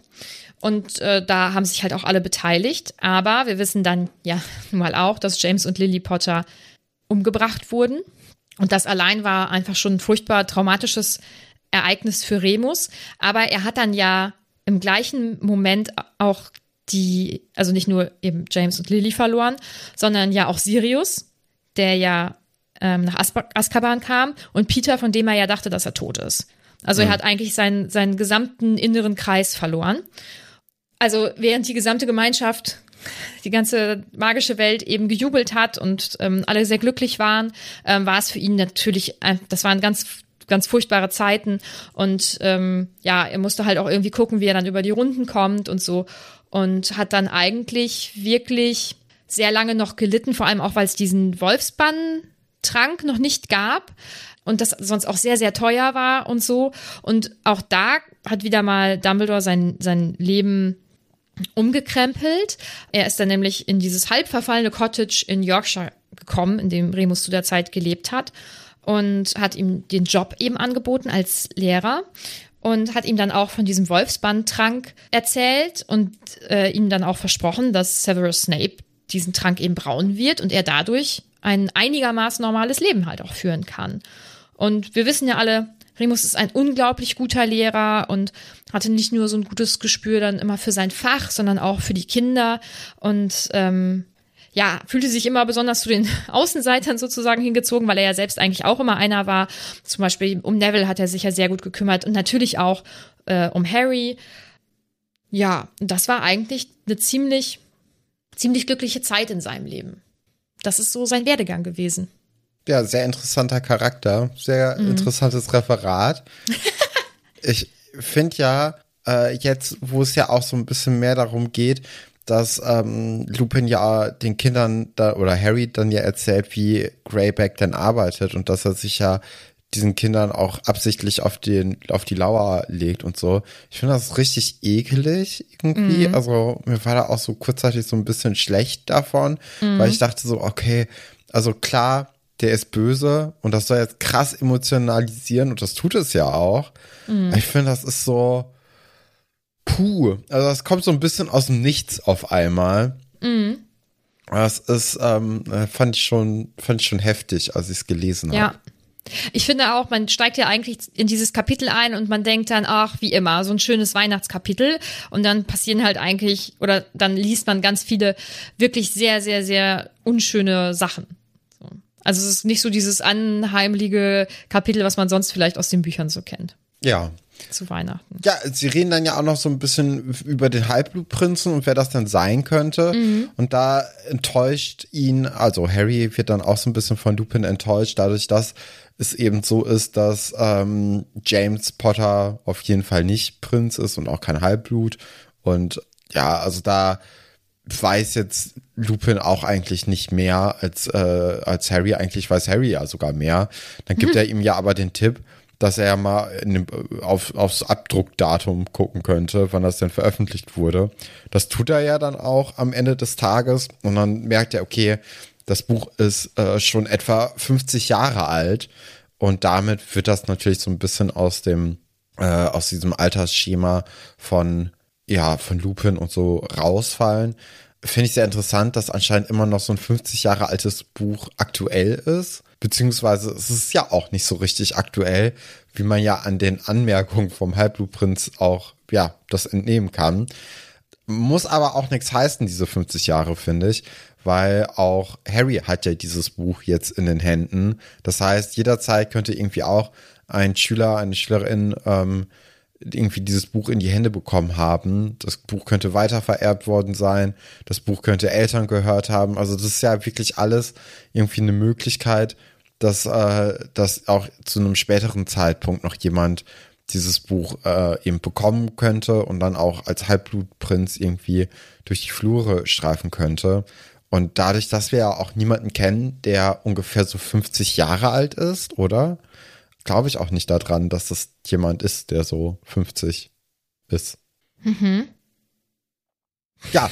Und äh, da haben sich halt auch alle beteiligt. Aber wir wissen dann ja nun mal auch, dass James und Lily Potter umgebracht wurden. Und das allein war einfach schon ein furchtbar traumatisches Ereignis für Remus. Aber er hat dann ja im gleichen Moment auch die, also nicht nur eben James und Lily verloren, sondern ja auch Sirius, der ja ähm, nach Azkaban kam und Peter, von dem er ja dachte, dass er tot ist. Also mhm. er hat eigentlich seinen, seinen gesamten inneren Kreis verloren. Also während die gesamte Gemeinschaft, die ganze magische Welt eben gejubelt hat und ähm, alle sehr glücklich waren, ähm, war es für ihn natürlich, äh, das waren ganz ganz furchtbare Zeiten und ähm, ja, er musste halt auch irgendwie gucken, wie er dann über die Runden kommt und so und hat dann eigentlich wirklich sehr lange noch gelitten, vor allem auch, weil es diesen Wolfsbann Trank noch nicht gab und das sonst auch sehr, sehr teuer war und so. Und auch da hat wieder mal Dumbledore sein, sein Leben umgekrempelt. Er ist dann nämlich in dieses halb verfallene Cottage in Yorkshire gekommen, in dem Remus zu der Zeit gelebt hat und hat ihm den Job eben angeboten als Lehrer und hat ihm dann auch von diesem Wolfsbandtrank erzählt und äh, ihm dann auch versprochen, dass Severus Snape diesen Trank eben brauen wird und er dadurch ein einigermaßen normales Leben halt auch führen kann. Und wir wissen ja alle, Remus ist ein unglaublich guter Lehrer und hatte nicht nur so ein gutes Gespür dann immer für sein Fach, sondern auch für die Kinder und ähm, ja, fühlte sich immer besonders zu den Außenseitern sozusagen hingezogen, weil er ja selbst eigentlich auch immer einer war. Zum Beispiel um Neville hat er sich ja sehr gut gekümmert und natürlich auch äh, um Harry. Ja, das war eigentlich eine ziemlich, ziemlich glückliche Zeit in seinem Leben das ist so sein Werdegang gewesen. Ja, sehr interessanter Charakter, sehr mhm. interessantes Referat. ich finde ja, äh, jetzt, wo es ja auch so ein bisschen mehr darum geht, dass ähm, Lupin ja den Kindern da, oder Harry dann ja erzählt, wie Greyback denn arbeitet und dass er sich ja diesen Kindern auch absichtlich auf den auf die Lauer legt und so. Ich finde das richtig ekelig irgendwie. Mhm. Also mir war da auch so kurzzeitig so ein bisschen schlecht davon, mhm. weil ich dachte so, okay, also klar, der ist böse und das soll jetzt krass emotionalisieren und das tut es ja auch. Mhm. Ich finde, das ist so puh. Also das kommt so ein bisschen aus dem Nichts auf einmal. Mhm. Das ist, ähm, fand ich schon, fand ich schon heftig, als ich es gelesen habe. Ich finde auch, man steigt ja eigentlich in dieses Kapitel ein und man denkt dann, ach, wie immer, so ein schönes Weihnachtskapitel. Und dann passieren halt eigentlich, oder dann liest man ganz viele wirklich sehr, sehr, sehr unschöne Sachen. So. Also es ist nicht so dieses anheimliche Kapitel, was man sonst vielleicht aus den Büchern so kennt. Ja, zu Weihnachten. Ja, sie reden dann ja auch noch so ein bisschen über den Halbblutprinzen und wer das dann sein könnte. Mhm. Und da enttäuscht ihn, also Harry wird dann auch so ein bisschen von Lupin enttäuscht, dadurch, dass es eben so ist, dass ähm, James Potter auf jeden Fall nicht Prinz ist und auch kein Halbblut. Und ja, also da weiß jetzt Lupin auch eigentlich nicht mehr als, äh, als Harry. Eigentlich weiß Harry ja sogar mehr. Dann gibt mhm. er ihm ja aber den Tipp, dass er mal dem, auf, aufs Abdruckdatum gucken könnte, wann das denn veröffentlicht wurde. Das tut er ja dann auch am Ende des Tages und dann merkt er, okay, das Buch ist äh, schon etwa 50 Jahre alt und damit wird das natürlich so ein bisschen aus dem äh, aus diesem Altersschema von ja von Lupin und so rausfallen. Finde ich sehr interessant, dass anscheinend immer noch so ein 50 Jahre altes Buch aktuell ist. Beziehungsweise es ist ja auch nicht so richtig aktuell, wie man ja an den Anmerkungen vom Halbblutprinz auch, ja, das entnehmen kann. Muss aber auch nichts heißen, diese 50 Jahre, finde ich, weil auch Harry hat ja dieses Buch jetzt in den Händen. Das heißt, jederzeit könnte irgendwie auch ein Schüler, eine Schülerin ähm, irgendwie dieses Buch in die Hände bekommen haben. Das Buch könnte weiter vererbt worden sein. Das Buch könnte Eltern gehört haben. Also das ist ja wirklich alles irgendwie eine Möglichkeit, dass, äh, dass auch zu einem späteren Zeitpunkt noch jemand dieses Buch äh, eben bekommen könnte und dann auch als Halbblutprinz irgendwie durch die Flure streifen könnte. Und dadurch, dass wir ja auch niemanden kennen, der ungefähr so 50 Jahre alt ist, oder? Glaube ich auch nicht daran, dass das jemand ist, der so 50 ist. Mhm. Ja.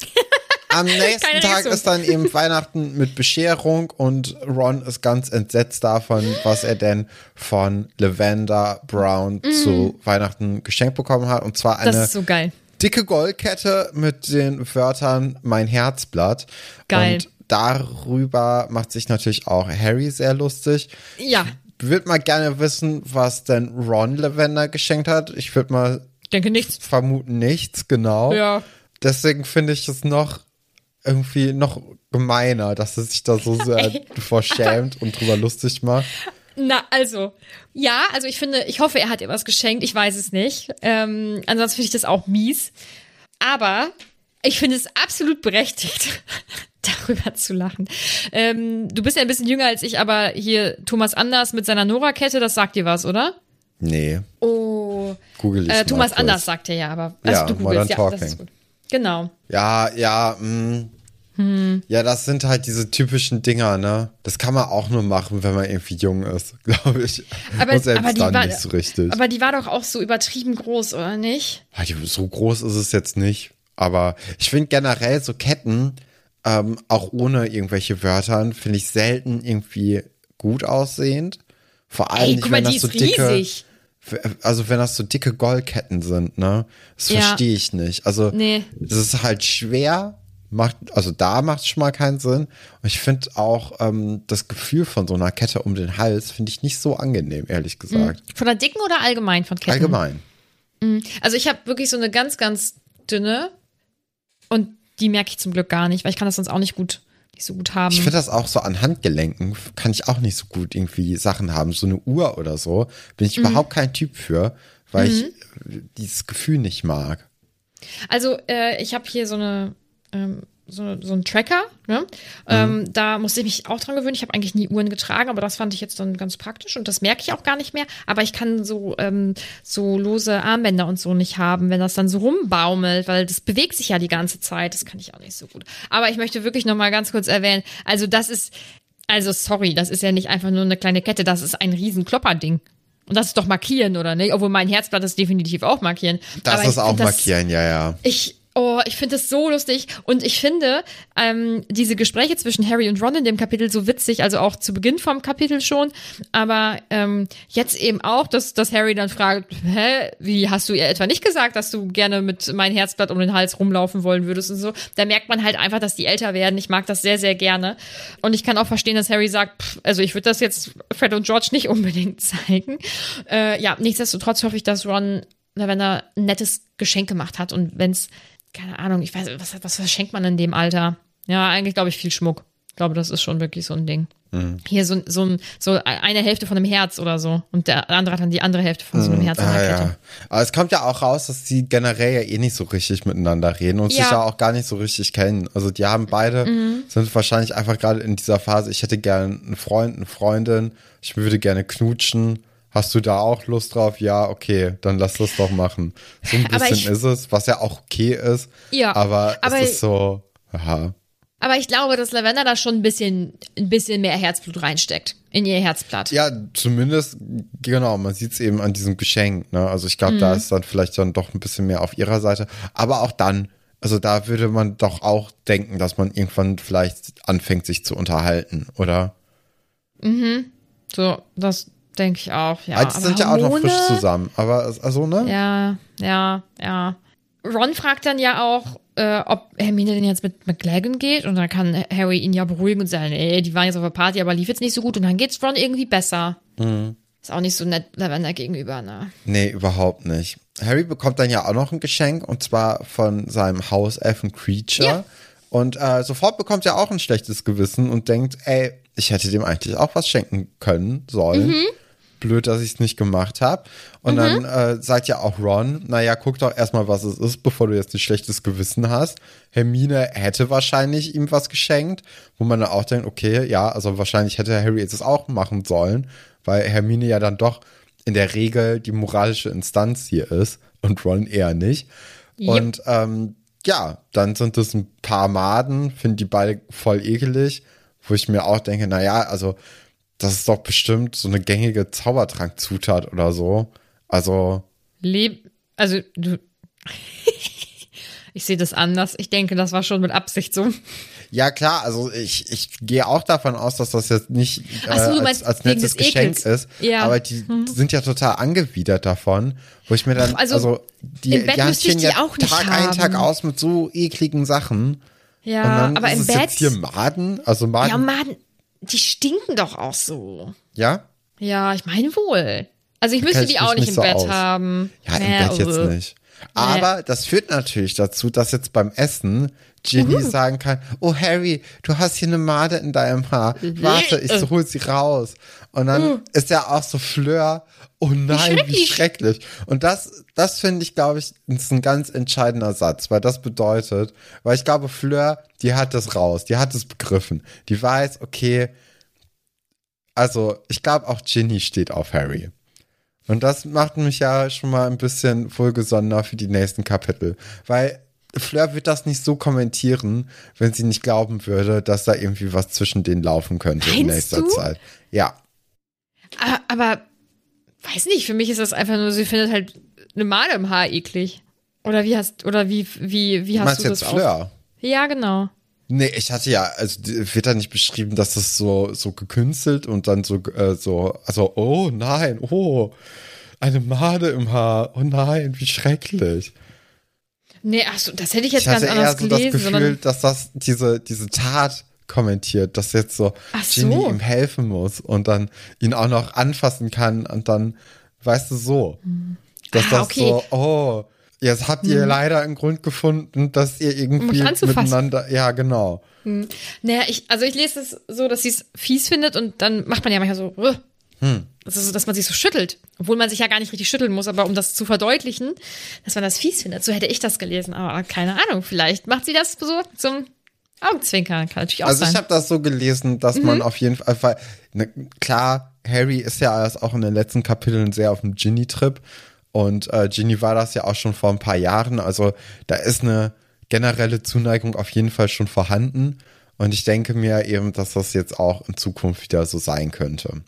Am nächsten Tag ist dann eben Weihnachten mit Bescherung und Ron ist ganz entsetzt davon, was er denn von Lavender Brown mm. zu Weihnachten geschenkt bekommen hat. Und zwar eine so dicke Goldkette mit den Wörtern Mein Herzblatt. Geil. Und darüber macht sich natürlich auch Harry sehr lustig. Ja. Ich würde mal gerne wissen, was denn Ron Lavender geschenkt hat. Ich würde mal denke nichts. Vermuten nichts, genau. Ja. Deswegen finde ich es noch irgendwie noch gemeiner, dass er sich da so sehr verschämt und drüber lustig macht. Na, also, ja, also ich finde, ich hoffe, er hat ihr was geschenkt. Ich weiß es nicht. Ähm, ansonsten finde ich das auch mies. Aber ich finde es absolut berechtigt, darüber zu lachen. Ähm, du bist ja ein bisschen jünger als ich, aber hier Thomas Anders mit seiner Nora-Kette, das sagt dir was, oder? Nee. Oh. Google ich äh, Thomas Anders sagt er ja, aber also ja, du googelst, ja, das ist gut. Genau. Ja, ja, mh. Hm. Ja, das sind halt diese typischen Dinger, ne? Das kann man auch nur machen, wenn man irgendwie jung ist, glaube ich. Aber, Und selbst aber dann war, nicht so richtig. Aber die war doch auch so übertrieben groß, oder nicht? So groß ist es jetzt nicht. Aber ich finde generell so Ketten, ähm, auch ohne irgendwelche Wörtern, finde ich selten irgendwie gut aussehend. Vor allem Ey, nicht, guck mal, wenn das die so ist dicke. riesig also wenn das so dicke Goldketten sind, ne? Das Ja. verstehe ich nicht. Also Nee. das ist halt schwer, macht, also da macht es schon mal keinen Sinn. Und ich finde auch ähm, das Gefühl von so einer Kette um den Hals finde ich nicht so angenehm, ehrlich gesagt. Von der dicken oder allgemein von Ketten? Allgemein. Also ich habe wirklich so eine ganz, ganz dünne und die merke ich zum Glück gar nicht, weil ich kann das sonst auch nicht gut, nicht so gut haben. Ich finde das auch so an Handgelenken kann ich auch nicht so gut irgendwie Sachen haben. So eine Uhr oder so bin ich überhaupt kein Typ für, weil ich dieses Gefühl nicht mag. Also äh, ich habe hier so eine ähm, so, so ein Tracker. Ne? Ähm, da musste ich mich auch dran gewöhnen. Ich habe eigentlich nie Uhren getragen, aber das fand ich jetzt dann ganz praktisch und das merke ich auch gar nicht mehr. Aber ich kann so, ähm, so lose Armbänder und so nicht haben, wenn das dann so rumbaumelt, weil das bewegt sich ja die ganze Zeit. Das kann ich auch nicht so gut. Aber ich möchte wirklich noch mal ganz kurz erwähnen, also das ist, also sorry, das ist ja nicht einfach nur eine kleine Kette, das ist ein riesen Klopperding. Und das ist doch markieren, oder nicht? Obwohl mein Herzblatt ist definitiv auch markieren. Das Aber ist auch find das- markieren, ja, ja. ich, oh, ich finde das so lustig. Und ich finde ähm, diese Gespräche zwischen Harry und Ron in dem Kapitel so witzig, also auch zu Beginn vom Kapitel schon. Aber ähm, jetzt eben auch, dass, dass Harry dann fragt, hä, wie hast du ihr etwa nicht gesagt, dass du gerne mit mein Herzblatt um den Hals rumlaufen wollen würdest und so. Da merkt man halt einfach, dass die älter werden. Ich mag das sehr, sehr gerne. Und ich kann auch verstehen, dass Harry sagt, pff, also ich würde das jetzt Fred und George nicht unbedingt zeigen. Äh, ja, nichtsdestotrotz hoffe ich, dass Ron Lavender ein nettes Geschenk gemacht hat und wenn es, keine Ahnung, ich weiß, was, was verschenkt man in dem Alter? Ja, eigentlich glaube ich viel Schmuck. Ich glaube, das ist schon wirklich so ein Ding. Hier so, so, ein, so eine Hälfte von einem Herz oder so und der andere hat dann die andere Hälfte von so einem Herz an Ah, ja. Aber es kommt ja auch raus, dass die generell ja eh nicht so richtig miteinander reden und Ja. sich ja auch gar nicht so richtig kennen. Also die haben beide, Mhm. sind wahrscheinlich einfach gerade in dieser Phase, ich hätte gerne einen Freund, eine Freundin, ich würde gerne knutschen. Hast du da auch Lust drauf? Ja, okay, dann lass das doch machen. So ein bisschen ich- ist es, was ja auch okay ist. Ja, Aber, aber- es ist so, aha. Aber ich glaube, dass Lavender da schon ein bisschen, ein bisschen mehr Herzblut reinsteckt in ihr Herzblatt. Ja, zumindest, genau, man sieht es eben an diesem Geschenk. Ne? Also ich glaube, da Mhm. ist dann vielleicht dann doch ein bisschen mehr auf ihrer Seite. Aber auch dann, also da würde man doch auch denken, dass man irgendwann vielleicht anfängt, sich zu unterhalten, oder? So, das denke ich auch. Ja, Ja, die sind ja auch noch frisch Hormone? zusammen. Aber also, ne? Ja, ja, ja. Ron fragt dann ja auch, äh, ob Hermine denn jetzt mit McLagan geht und dann kann Harry ihn ja beruhigen und sagen, ey, die waren jetzt auf der Party, aber lief jetzt nicht so gut und dann geht's Ron irgendwie besser. Mhm. Ist auch nicht so nett Lavender gegenüber, ne? Nee, überhaupt nicht. Harry bekommt dann ja auch noch ein Geschenk und zwar von seinem Hauselfen Creature. Ja. Und äh, sofort bekommt er auch ein schlechtes Gewissen und denkt, ey, ich hätte dem eigentlich auch was schenken können, sollen. Mhm. Blöd, dass ich es nicht gemacht habe. Und dann äh, sagt ja auch Ron, naja, guck doch erstmal, was es ist, bevor du jetzt ein schlechtes Gewissen hast. Hermine hätte wahrscheinlich ihm was geschenkt, wo man dann auch denkt, okay, ja, also wahrscheinlich hätte Harry jetzt es auch machen sollen, weil Hermine ja dann doch in der Regel die moralische Instanz hier ist und Ron eher nicht. Yep. Und ähm, ja, dann sind es ein paar Maden, finde die beide voll ekelig, wo ich mir auch denke, naja, also das ist doch bestimmt so eine gängige Zaubertrankzutat oder so. Also, Leb, also du, ich sehe das anders. Ich denke, das war schon mit Absicht so. ja klar, also ich, ich gehe auch davon aus, dass das jetzt nicht äh, so, als, meinst als nettes Geschenk Ekels. ist. Ja. Aber die sind ja total angewidert davon, wo ich mir dann, Also, also, die, im Bett die müsste ich die ja auch nicht Tag ein, Tag haben. aus mit so ekligen Sachen. Ja, aber ist im Bett. jetzt hier Maden, also Maden, ja, Mann, die stinken doch auch so. ja? Ja, ich meine wohl. Also ich müsste die auch nicht nicht im so Bett aus. haben. Ja, im Naja, Bett jetzt äh. nicht. Aber das führt natürlich dazu, dass jetzt beim Essen Ginny sagen kann, oh Harry, du hast hier eine Made in deinem Haar. Warte, ich hol sie raus. Und dann ist ja auch so Fleur, oh nein, wie schrecklich. schrecklich. Und das, das finde ich, glaube ich, ist ein ganz entscheidender Satz, weil das bedeutet, weil ich glaube, Fleur, die hat das raus, die hat es begriffen. Die weiß, okay, also ich glaube auch Ginny steht auf Harry. Und das macht mich ja schon mal ein bisschen wohlgesonnener für die nächsten Kapitel. Weil Fleur wird das nicht so kommentieren, wenn sie nicht glauben würde, dass da irgendwie was zwischen denen laufen könnte in Meinst nächster du? Zeit. Ja. Aber, aber weiß nicht, für mich ist das einfach nur, sie findet halt eine Made im Haar eklig. Oder wie hast, oder wie, wie, wie hast du du das jetzt Fleur? Ja, genau. Nee, ich hatte ja, also wird da nicht beschrieben, dass das so, so gekünstelt und dann so, äh, so, also, oh nein, oh, eine Made im Haar, oh nein, wie schrecklich. Nee, ach so, das hätte ich jetzt Ich hatte ganz eher anders so das gelesen, Gefühl, sondern dass das diese, diese Tat kommentiert, dass jetzt so Ach Ginny so. ihm helfen muss und dann ihn auch noch anfassen kann und dann, weißt du, so. Dass Ah, das okay. so, oh, jetzt habt ihr leider einen Grund gefunden, dass ihr irgendwie miteinander, ja, genau. Naja, ich, also ich lese es so, dass sie es fies findet und dann macht man ja manchmal so, "Ugh." Hm. das ist so, dass man sich so schüttelt, obwohl man sich ja gar nicht richtig schütteln muss, aber um das zu verdeutlichen, dass man das fies findet. So hätte ich das gelesen, aber keine Ahnung, vielleicht macht sie das so zum Augenzwinkern kann natürlich auch Also sein. ich habe das so gelesen, dass Mhm. man auf jeden Fall, weil, ne, klar, Harry ist ja erst auch in den letzten Kapiteln sehr auf dem Ginny-Trip und äh, Ginny war das ja auch schon vor ein paar Jahren, also da ist eine generelle Zuneigung auf jeden Fall schon vorhanden und ich denke mir eben, dass das jetzt auch in Zukunft wieder so sein könnte.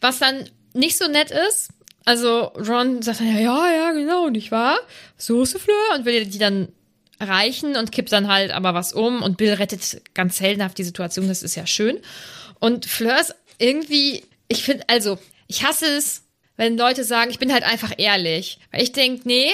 Was dann nicht so nett ist, also Ron sagt dann, ja, ja, ja, genau, nicht wahr? So ist Fleur und will die dann erreichen und kippt dann halt aber was um und Bill rettet ganz heldenhaft die Situation, das ist ja schön. Und Fleur ist irgendwie, ich finde, also, ich hasse es, wenn Leute sagen, ich bin halt einfach ehrlich. Weil ich denke, nee,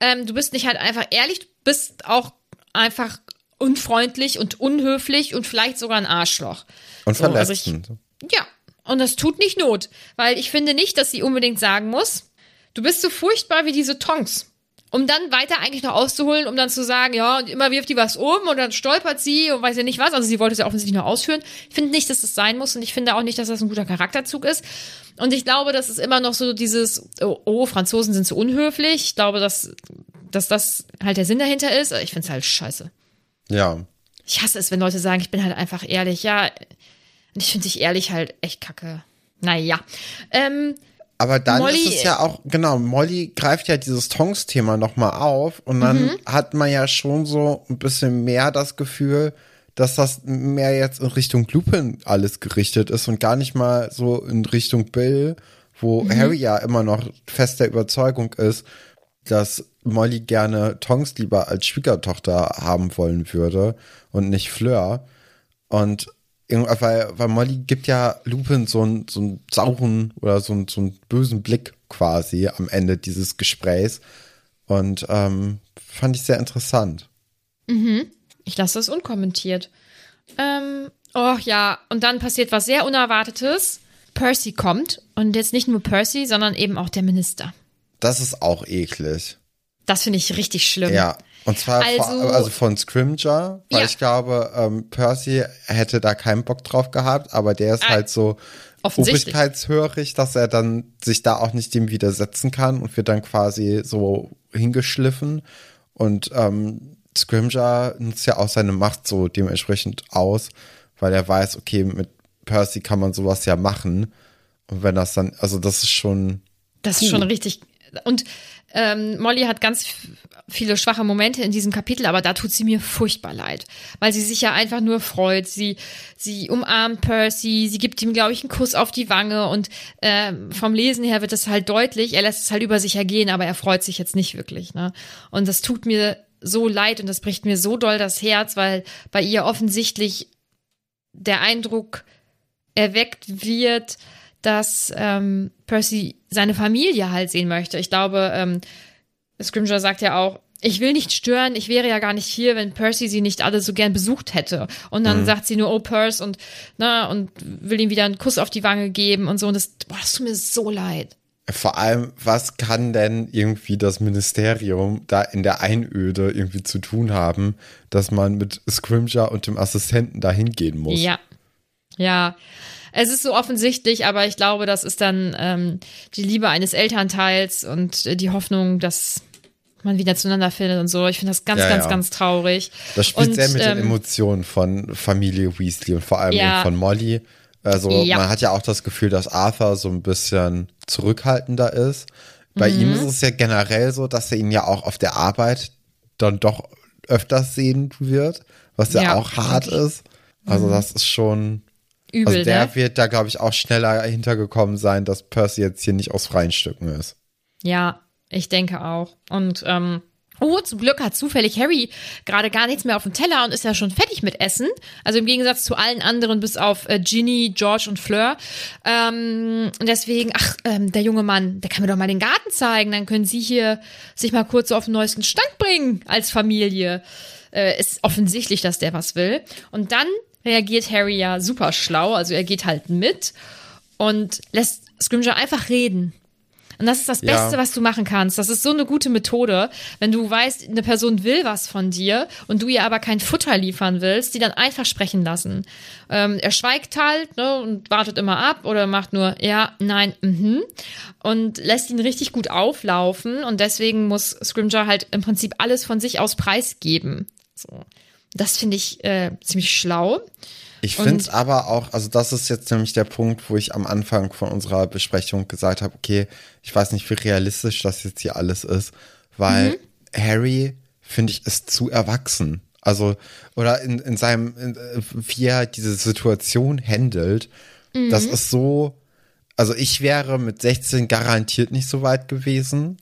ähm, du bist nicht halt einfach ehrlich, du bist auch einfach unfreundlich und unhöflich und vielleicht sogar ein Arschloch. Und So, also ich-. Ja, und das tut nicht Not, weil ich finde nicht, dass sie unbedingt sagen muss, du bist so furchtbar wie diese Tonks. Um dann weiter eigentlich noch auszuholen, um dann zu sagen, ja, und immer wirft die was um und dann stolpert sie und weiß ja nicht was. Also sie wollte es ja offensichtlich noch ausführen. Ich finde nicht, dass das sein muss und ich finde auch nicht, dass das ein guter Charakterzug ist. Und ich glaube, das ist immer noch so dieses, oh, oh Franzosen sind so unhöflich. Ich glaube, dass, dass das halt der Sinn dahinter ist. Ich finde es halt scheiße. ja. Ich hasse es, wenn Leute sagen, ich bin halt einfach ehrlich. Ja, und ich finde dich ehrlich halt echt kacke. Naja. Ähm, Aber dann Molly- ist es ja auch, genau, Molly greift ja dieses Tongs-Thema nochmal auf und dann Mhm. hat man ja schon so ein bisschen mehr das Gefühl, dass das mehr jetzt in Richtung Lupin alles gerichtet ist und gar nicht mal so in Richtung Bill, wo Mhm. Harry ja immer noch fest der Überzeugung ist, dass Molly gerne Tongs lieber als Schwiegertochter haben wollen würde und nicht Fleur. Und weil, weil Molly gibt ja Lupin so einen, so einen sauren oder so einen, so einen bösen Blick quasi am Ende dieses Gesprächs. Und ähm, fand ich sehr interessant. ich lasse es unkommentiert. Ähm, oh ja, und dann passiert was sehr Unerwartetes. Percy kommt und jetzt nicht nur Percy, sondern eben auch der Minister. Das ist auch eklig. Das finde ich richtig schlimm. Ja. Und zwar vor, Also- also von Scrimger, weil Ja. ich glaube, ähm, Percy hätte da keinen Bock drauf gehabt, aber der ist Ah, halt so obrigkeitshörig, dass er dann sich da auch nicht dem widersetzen kann und wird dann quasi so hingeschliffen. Und ähm, Scrimger nutzt ja auch seine Macht so dementsprechend aus, weil er weiß, okay, mit Percy kann man sowas ja machen. Und wenn das dann, also das ist schon, Das ist schon richtig. Und ähm, Molly hat ganz viele schwache Momente in diesem Kapitel, aber da tut sie mir furchtbar leid, weil sie sich ja einfach nur freut. Sie, sie umarmt Percy, sie gibt ihm, glaube ich, einen Kuss auf die Wange und ähm, vom Lesen her wird es halt deutlich. Er lässt es halt über sich ergehen, aber er freut sich jetzt nicht wirklich. Ne? Und das tut mir so leid und das bricht mir so doll das Herz, weil bei ihr offensichtlich der Eindruck erweckt wird, dass ähm, Percy seine Familie halt sehen möchte. Ich glaube, ähm, Scrimger sagt ja auch, ich will nicht stören, ich wäre ja gar nicht hier, wenn Percy sie nicht alle so gern besucht hätte. Und dann sagt sie nur, oh Percy und, na, und will ihm wieder einen Kuss auf die Wange geben und so. Und das, boah, das tut mir so leid. Vor allem, was kann denn irgendwie das Ministerium da in der Einöde irgendwie zu tun haben, dass man mit Scrimger und dem Assistenten da hingehen muss? Ja. Ja. Es ist so offensichtlich, aber ich glaube, das ist dann ähm, die Liebe eines Elternteils und äh, die Hoffnung, dass man wieder zueinander findet und so. Ich finde das ganz, Ja, ganz, ja. ganz traurig. Das spielt und, sehr mit den ähm, Emotionen von Familie Weasley und vor allem Ja. von Molly. Also man hat ja auch das Gefühl, dass Arthur so ein bisschen zurückhaltender ist. Bei ihm Mhm. ist es ja generell so, dass er ihn ja auch auf der Arbeit dann doch öfters sehen wird, was ja. Mhm. auch hart ist. Also das ist schon, Übel, also der ne? wird da glaube ich auch schneller hintergekommen sein, dass Percy jetzt hier nicht aus freien Stücken ist. Ja, ich denke auch. Und ähm, oh, zum Glück hat zufällig Harry gerade gar nichts mehr auf dem Teller und ist ja schon fertig mit Essen. Also im Gegensatz zu allen anderen, bis auf äh, Ginny, George und Fleur. Ähm, und deswegen, ach, ähm, der junge Mann, der kann mir doch mal den Garten zeigen. Dann können Sie hier sich mal kurz so auf den neuesten Stand bringen als Familie. Äh, ist offensichtlich, dass der was will. Und dann reagiert Harry ja super schlau. Also er geht halt mit und lässt Scrimger einfach reden. Und das ist das Ja. Beste, was du machen kannst. Das ist so eine gute Methode, wenn du weißt, eine Person will was von dir und du ihr aber kein Futter liefern willst, die dann einfach sprechen lassen. Ähm, er schweigt halt ne, und wartet immer ab oder macht nur ja, nein, mhm und lässt ihn richtig gut auflaufen und deswegen muss Scrimger halt im Prinzip alles von sich aus preisgeben. So. Das finde ich äh, ziemlich schlau. Ich finde es aber auch, also das ist jetzt nämlich der Punkt, wo ich am Anfang von unserer Besprechung gesagt habe, okay, ich weiß nicht, wie realistisch das jetzt hier alles ist, weil mhm. Harry, finde ich, ist zu erwachsen. Also, oder in, in seinem, in, wie er diese Situation handelt, mhm. das ist so, also ich wäre mit 16 garantiert nicht so weit gewesen,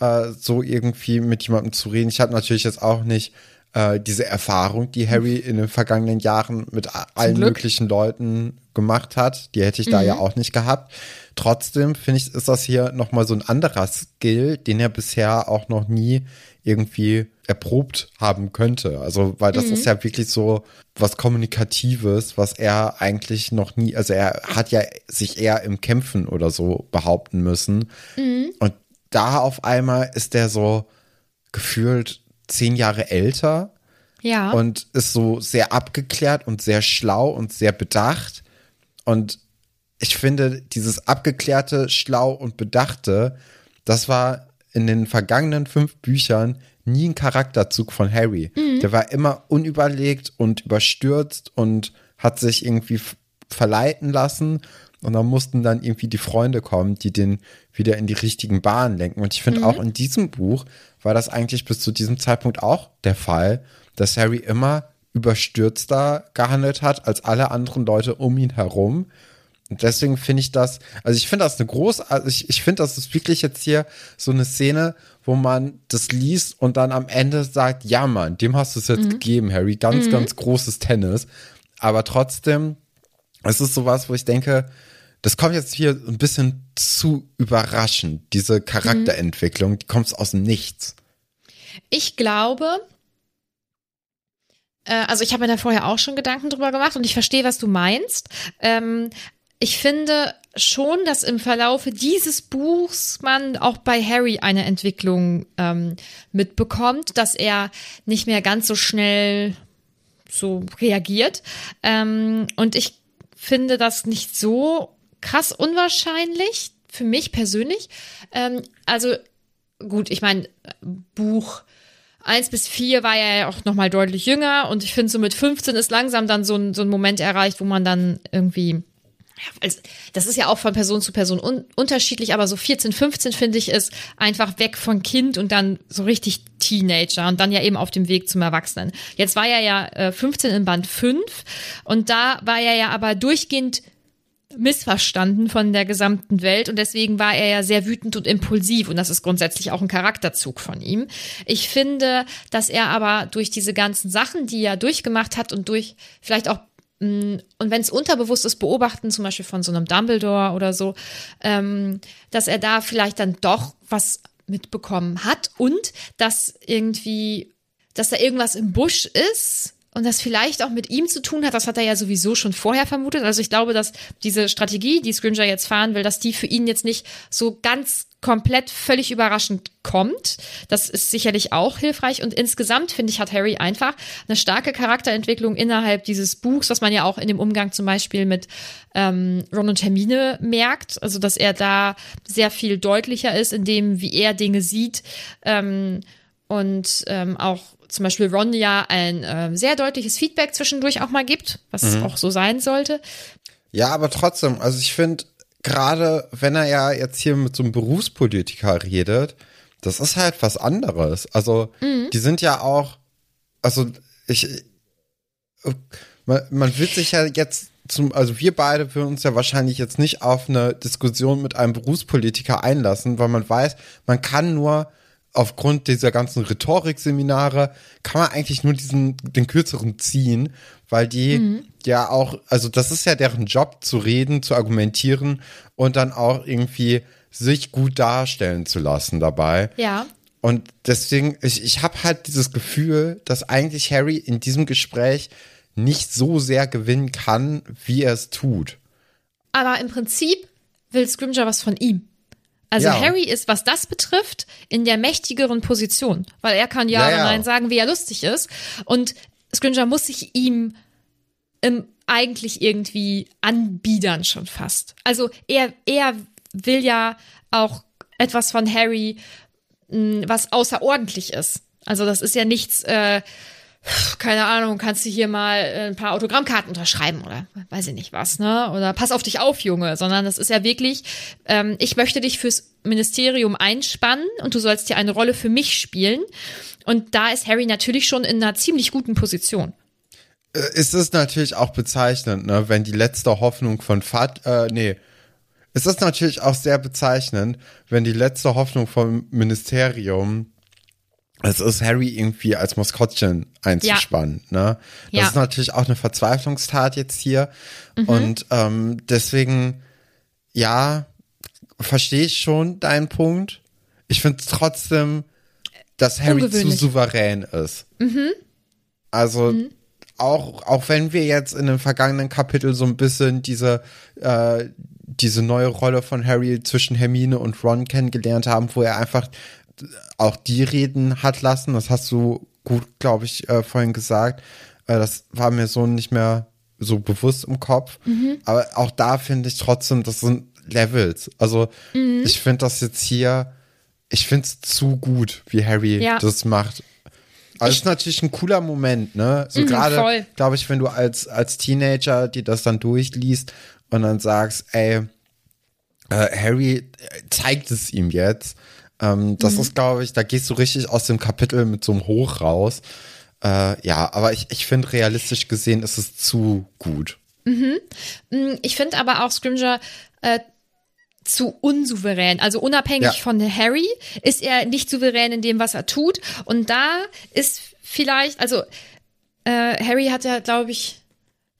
äh, so irgendwie mit jemandem zu reden. Ich hatte natürlich jetzt auch nicht äh, diese Erfahrung, die Harry in den vergangenen Jahren mit allen möglichen Leuten gemacht hat. Die hätte ich mhm. da ja auch nicht gehabt. Trotzdem finde ich, ist das hier nochmal so ein anderer Skill, den er bisher auch noch nie irgendwie erprobt haben könnte. Also, weil das mhm. ist ja wirklich so was Kommunikatives, was er eigentlich noch nie, also er hat ja sich eher im Kämpfen oder so behaupten müssen. Mhm. Und da auf einmal ist der so gefühlt zehn Jahre älter. Ja. Und ist so sehr abgeklärt und sehr schlau und sehr bedacht. Und ich finde, dieses abgeklärte, schlau und bedachte, das war in den vergangenen fünf Büchern nie ein Charakterzug von Harry. Mhm. Der war immer unüberlegt und überstürzt und hat sich irgendwie verleiten lassen. Und dann mussten dann irgendwie die Freunde kommen, die den wieder in die richtigen Bahnen lenken. Und ich finde mhm. auch in diesem Buch war das eigentlich bis zu diesem Zeitpunkt auch der Fall, dass Harry immer überstürzter gehandelt hat als alle anderen Leute um ihn herum. Und deswegen finde ich das, also ich finde das eine große, also ich, ich finde, das ist wirklich jetzt hier so eine Szene, wo man das liest und dann am Ende sagt, ja Mann, dem hast du es jetzt mhm. gegeben, Harry, ganz, mhm. ganz großes Tennis. Aber trotzdem, es ist sowas, wo ich denke, das kommt jetzt hier ein bisschen zu überraschend, diese Charakterentwicklung, die kommt aus dem Nichts. Ich glaube, äh, also ich habe mir da vorher auch schon Gedanken drüber gemacht und ich verstehe, was du meinst. Ähm, ich finde schon, dass im Verlaufe dieses Buchs man auch bei Harry eine Entwicklung ähm, mitbekommt, dass er nicht mehr ganz so schnell so reagiert. Ähm, und ich finde das nicht so krass unwahrscheinlich für mich persönlich. Ähm, also gut, ich meine, Buch eins bis vier war ja auch noch mal deutlich jünger und ich finde so mit 15 ist langsam dann so ein, so ein Moment erreicht, wo man dann irgendwie also das ist ja auch von Person zu Person un unterschiedlich, aber so 14, 15 finde ich ist einfach weg von Kind und dann so richtig Teenager und dann ja eben auf dem Weg zum Erwachsenen. Jetzt war er ja äh, 15 in Band 5 und da war er ja aber durchgehend missverstanden von der gesamten Welt und deswegen war er ja sehr wütend und impulsiv und das ist grundsätzlich auch ein Charakterzug von ihm. Ich finde, dass er aber durch diese ganzen Sachen, die er durchgemacht hat und durch vielleicht auch Mm, und wenn es unterbewusst ist, beobachten, zum Beispiel von so einem Dumbledore oder so, ähm, dass er da vielleicht dann doch was mitbekommen hat und dass irgendwie, dass da irgendwas im Busch ist, und das vielleicht auch mit ihm zu tun hat, das hat er ja sowieso schon vorher vermutet. Also ich glaube, dass diese Strategie, die Scringer jetzt fahren will, dass die für ihn jetzt nicht so ganz komplett völlig überraschend kommt. Das ist sicherlich auch hilfreich. Und insgesamt finde ich, hat Harry einfach eine starke Charakterentwicklung innerhalb dieses Buchs, was man ja auch in dem Umgang zum Beispiel mit ähm, Ron und Hermine merkt. Also dass er da sehr viel deutlicher ist in dem, wie er Dinge sieht. Ähm, und ähm, auch zum Beispiel Ron ja ein äh, sehr deutliches Feedback zwischendurch auch mal gibt, was mhm. auch so sein sollte. Ja, aber trotzdem, also ich finde, gerade wenn er ja jetzt hier mit so einem Berufspolitiker redet, das ist halt was anderes. Also, mhm. die sind ja auch, also ich, man, man wird sich ja jetzt zum, also wir beide würden uns ja wahrscheinlich jetzt nicht auf eine Diskussion mit einem Berufspolitiker einlassen, weil man weiß, man kann nur aufgrund dieser ganzen Rhetorikseminare kann man eigentlich nur diesen, den kürzeren ziehen, weil die mhm. ja auch, also das ist ja deren Job zu reden, zu argumentieren und dann auch irgendwie sich gut darstellen zu lassen dabei. Ja. Und deswegen, ich, ich habe halt dieses Gefühl, dass eigentlich Harry in diesem Gespräch nicht so sehr gewinnen kann, wie er es tut. Aber im Prinzip will Scrimger was von ihm. Also ja. Harry ist, was das betrifft, in der mächtigeren Position, weil er kann ja, ja, oder nein sagen, wie er lustig ist. Und Scringer muss sich ihm ähm, eigentlich irgendwie anbiedern schon fast. Also er, er will ja auch etwas von Harry, mh, was außerordentlich ist. Also das ist ja nichts, äh, keine Ahnung, kannst du hier mal äh, ein paar Autogrammkarten unterschreiben oder weiß ich nicht was, ne? Oder pass auf dich auf, Junge, sondern das ist ja wirklich, ähm, ich möchte dich fürs Ministerium einspannen und du sollst hier eine Rolle für mich spielen. Und da ist Harry natürlich schon in einer ziemlich guten Position. Äh, ist es natürlich auch bezeichnend, ne, wenn die letzte Hoffnung von Fat, äh, nee, es ist natürlich auch sehr bezeichnend, wenn die letzte Hoffnung vom Ministerium es ist Harry irgendwie als Maskottchen einzuspannen. Ja. Ne? Das ja. ist natürlich auch eine Verzweiflungstat jetzt hier. Mhm. Und ähm, deswegen, ja, verstehe ich schon deinen Punkt. Ich finde es trotzdem, dass Harry zu souverän ist. Mhm. Also mhm. auch, auch wenn wir jetzt in dem vergangenen Kapitel so ein bisschen diese, äh, diese neue Rolle von Harry zwischen Hermine und Ron kennengelernt haben, wo er einfach auch die reden hat lassen. Das hast du gut, glaube ich, äh, vorhin gesagt. Äh, das war mir so nicht mehr so bewusst im Kopf. Mhm. Aber auch da finde ich trotzdem, das sind Levels. Also mhm. ich finde das jetzt hier, ich finde es zu gut, wie Harry ja. das macht. Also es ist natürlich ein cooler Moment, ne? So mhm, gerade, glaube ich, wenn du als, als Teenager dir das dann durchliest und dann sagst, ey, äh, Harry zeigt es ihm jetzt ähm, das mhm. ist, glaube ich, da gehst du richtig aus dem Kapitel mit so einem Hoch raus. Äh, ja, aber ich, ich finde, realistisch gesehen ist es zu gut. Mhm. Mm, ich finde aber auch Scrimger äh, zu unsouverän. Also unabhängig ja. von Harry ist er nicht souverän in dem, was er tut. Und da ist vielleicht, also äh, Harry hat ja, glaube ich,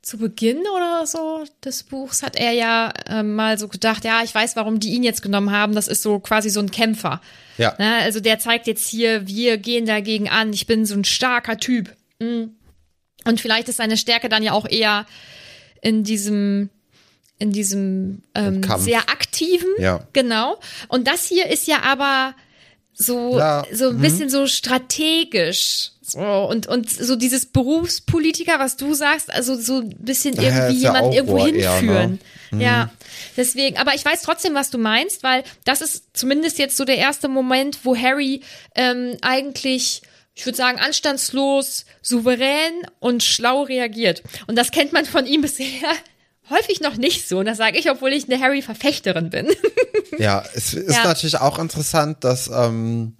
zu Beginn oder so des Buchs hat er ja äh, mal so gedacht, ja, ich weiß, warum die ihn jetzt genommen haben. Das ist so quasi so ein Kämpfer. Ja. Ne? Also der zeigt jetzt hier, wir gehen dagegen an. Ich bin so ein starker Typ. Mhm. Und vielleicht ist seine Stärke dann ja auch eher in diesem in diesem ähm, sehr aktiven, ja. genau. Und das hier ist ja aber so ja. so ein mhm. bisschen so strategisch so, und, und so dieses Berufspolitiker, was du sagst, also so ein bisschen irgendwie ja, jemand irgendwo hinführen. Eher, ne? Ja, deswegen, aber ich weiß trotzdem, was du meinst, weil das ist zumindest jetzt so der erste Moment, wo Harry ähm, eigentlich ich würde sagen, anstandslos, souverän und schlau reagiert. Und das kennt man von ihm bisher häufig noch nicht so. Und das sage ich, obwohl ich eine Harry-Verfechterin bin. ja, es ist ja. natürlich auch interessant, dass, ähm,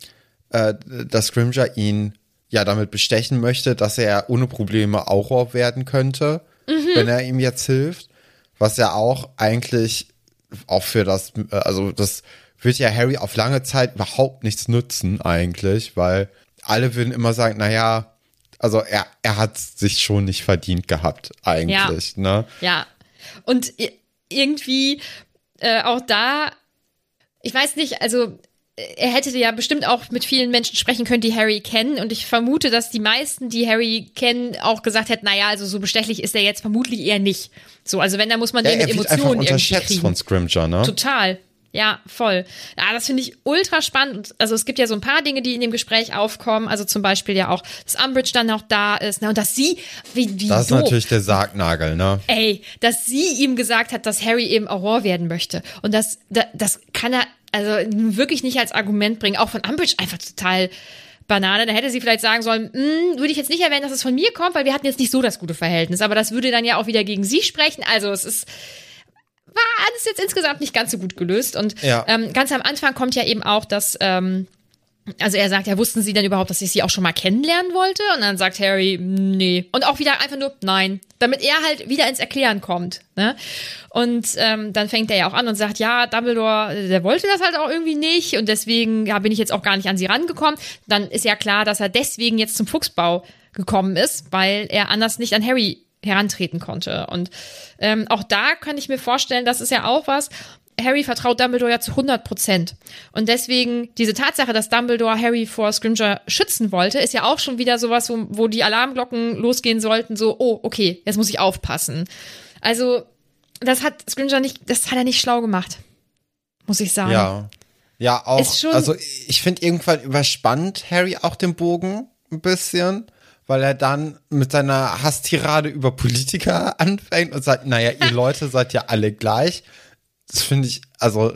äh, dass Scrimger ihn ja damit bestechen möchte, dass er ohne Probleme Auror werden könnte, mhm. wenn er ihm jetzt hilft. Was ja auch eigentlich auch für das, äh, also das wird ja Harry auf lange Zeit überhaupt nichts nützen eigentlich, weil alle würden immer sagen, naja, also er, er hat sich schon nicht verdient gehabt eigentlich, ja. ne? Ja. Und irgendwie äh, auch da, ich weiß nicht, also er hätte ja bestimmt auch mit vielen Menschen sprechen können, die Harry kennen. Und ich vermute, dass die meisten, die Harry kennen, auch gesagt hätten, naja, also so bestechlich ist er jetzt vermutlich eher nicht. So, also wenn, da muss man ja, den mit Emotionen irgendwie kriegen. von Scrimger, ne? Total. Ja, voll. Ja, das finde ich ultra spannend. Also es gibt ja so ein paar Dinge, die in dem Gespräch aufkommen. Also zum Beispiel ja auch, dass Umbridge dann auch da ist. Ne? Und dass sie, wie, wie Das ist natürlich der Sargnagel, ne? Ey, dass sie ihm gesagt hat, dass Harry eben Aurore werden möchte. Und das, das, das kann er also wirklich nicht als Argument bringen. Auch von Umbridge einfach total Banane. Da hätte sie vielleicht sagen sollen, hm, würde ich jetzt nicht erwähnen, dass es von mir kommt, weil wir hatten jetzt nicht so das gute Verhältnis. Aber das würde dann ja auch wieder gegen sie sprechen. Also es ist war alles jetzt insgesamt nicht ganz so gut gelöst. Und ja. ähm, ganz am Anfang kommt ja eben auch, dass ähm, also er sagt, ja, wussten Sie denn überhaupt, dass ich Sie auch schon mal kennenlernen wollte? Und dann sagt Harry, nee. Und auch wieder einfach nur nein, damit er halt wieder ins Erklären kommt. Ne? Und ähm, dann fängt er ja auch an und sagt, ja, Dumbledore, der wollte das halt auch irgendwie nicht und deswegen ja, bin ich jetzt auch gar nicht an Sie rangekommen. Dann ist ja klar, dass er deswegen jetzt zum Fuchsbau gekommen ist, weil er anders nicht an Harry herantreten konnte. Und ähm, auch da kann ich mir vorstellen, das ist ja auch was, Harry vertraut Dumbledore ja zu 100 Prozent. Und deswegen, diese Tatsache, dass Dumbledore Harry vor Scrimger schützen wollte, ist ja auch schon wieder sowas, wo, wo die Alarmglocken losgehen sollten, so, oh, okay, jetzt muss ich aufpassen. Also, das hat Scrimger nicht, das hat er nicht schlau gemacht. Muss ich sagen. Ja. Ja, auch. also, ich finde irgendwann überspannt Harry auch den Bogen ein bisschen weil er dann mit seiner Hasstirade über Politiker anfängt und sagt, naja, ihr Leute seid ja alle gleich das finde ich, also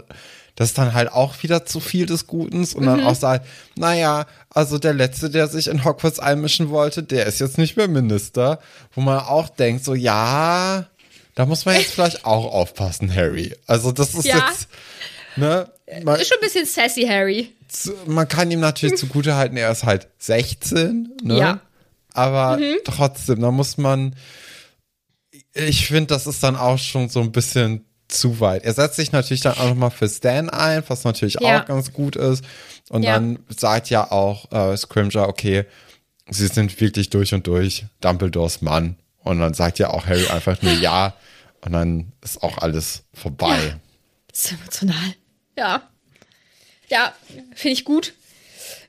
das ist dann halt auch wieder zu viel des Guten und dann auch sagt, naja, also der Letzte, der sich in Hogwarts einmischen wollte, der ist jetzt nicht mehr Minister, wo man auch denkt, so, ja, da muss man jetzt vielleicht auch aufpassen, Harry. Also das ist Ja. jetzt, ne, man, Ist schon ein bisschen sassy, Harry. zu- man kann ihm natürlich zugute halten, er ist halt 16, ne? Ja. Aber trotzdem, da muss man, ich finde, das ist dann auch schon so ein bisschen zu weit. Er setzt sich natürlich dann auch nochmal für Stan ein, was natürlich Ja. auch ganz gut ist. Und Ja. dann sagt ja auch äh, Scrimger, okay, sie sind wirklich durch und durch Dumbledores Mann. Und dann sagt ja auch Harry einfach nur ja. Und dann ist auch alles vorbei. Das ist emotional. Ja. Ja, finde ich gut.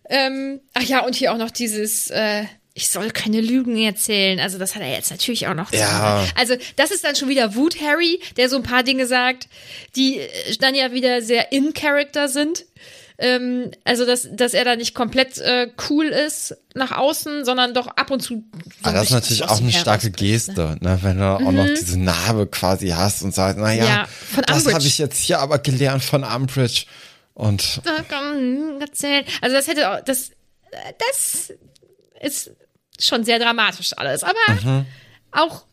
Ähm, ach ja, und hier auch noch dieses, äh, ich soll keine Lügen erzählen. Also das hat er jetzt natürlich auch noch. Ja. Also das ist dann schon wieder Wut Harry, der so ein paar Dinge sagt, die äh, dann ja wieder sehr in Character sind. Ähm, also dass, dass er da nicht komplett äh, cool ist nach außen, sondern doch ab und zu. So das ist natürlich auch eine starke ne? Geste, ne? wenn du auch noch diese Narbe quasi hast und sagst, naja, Ja, das habe ich jetzt hier aber gelernt von Umbridge. Und erzählen. Also das hätte auch, das, das ist schon sehr dramatisch alles, aber auch,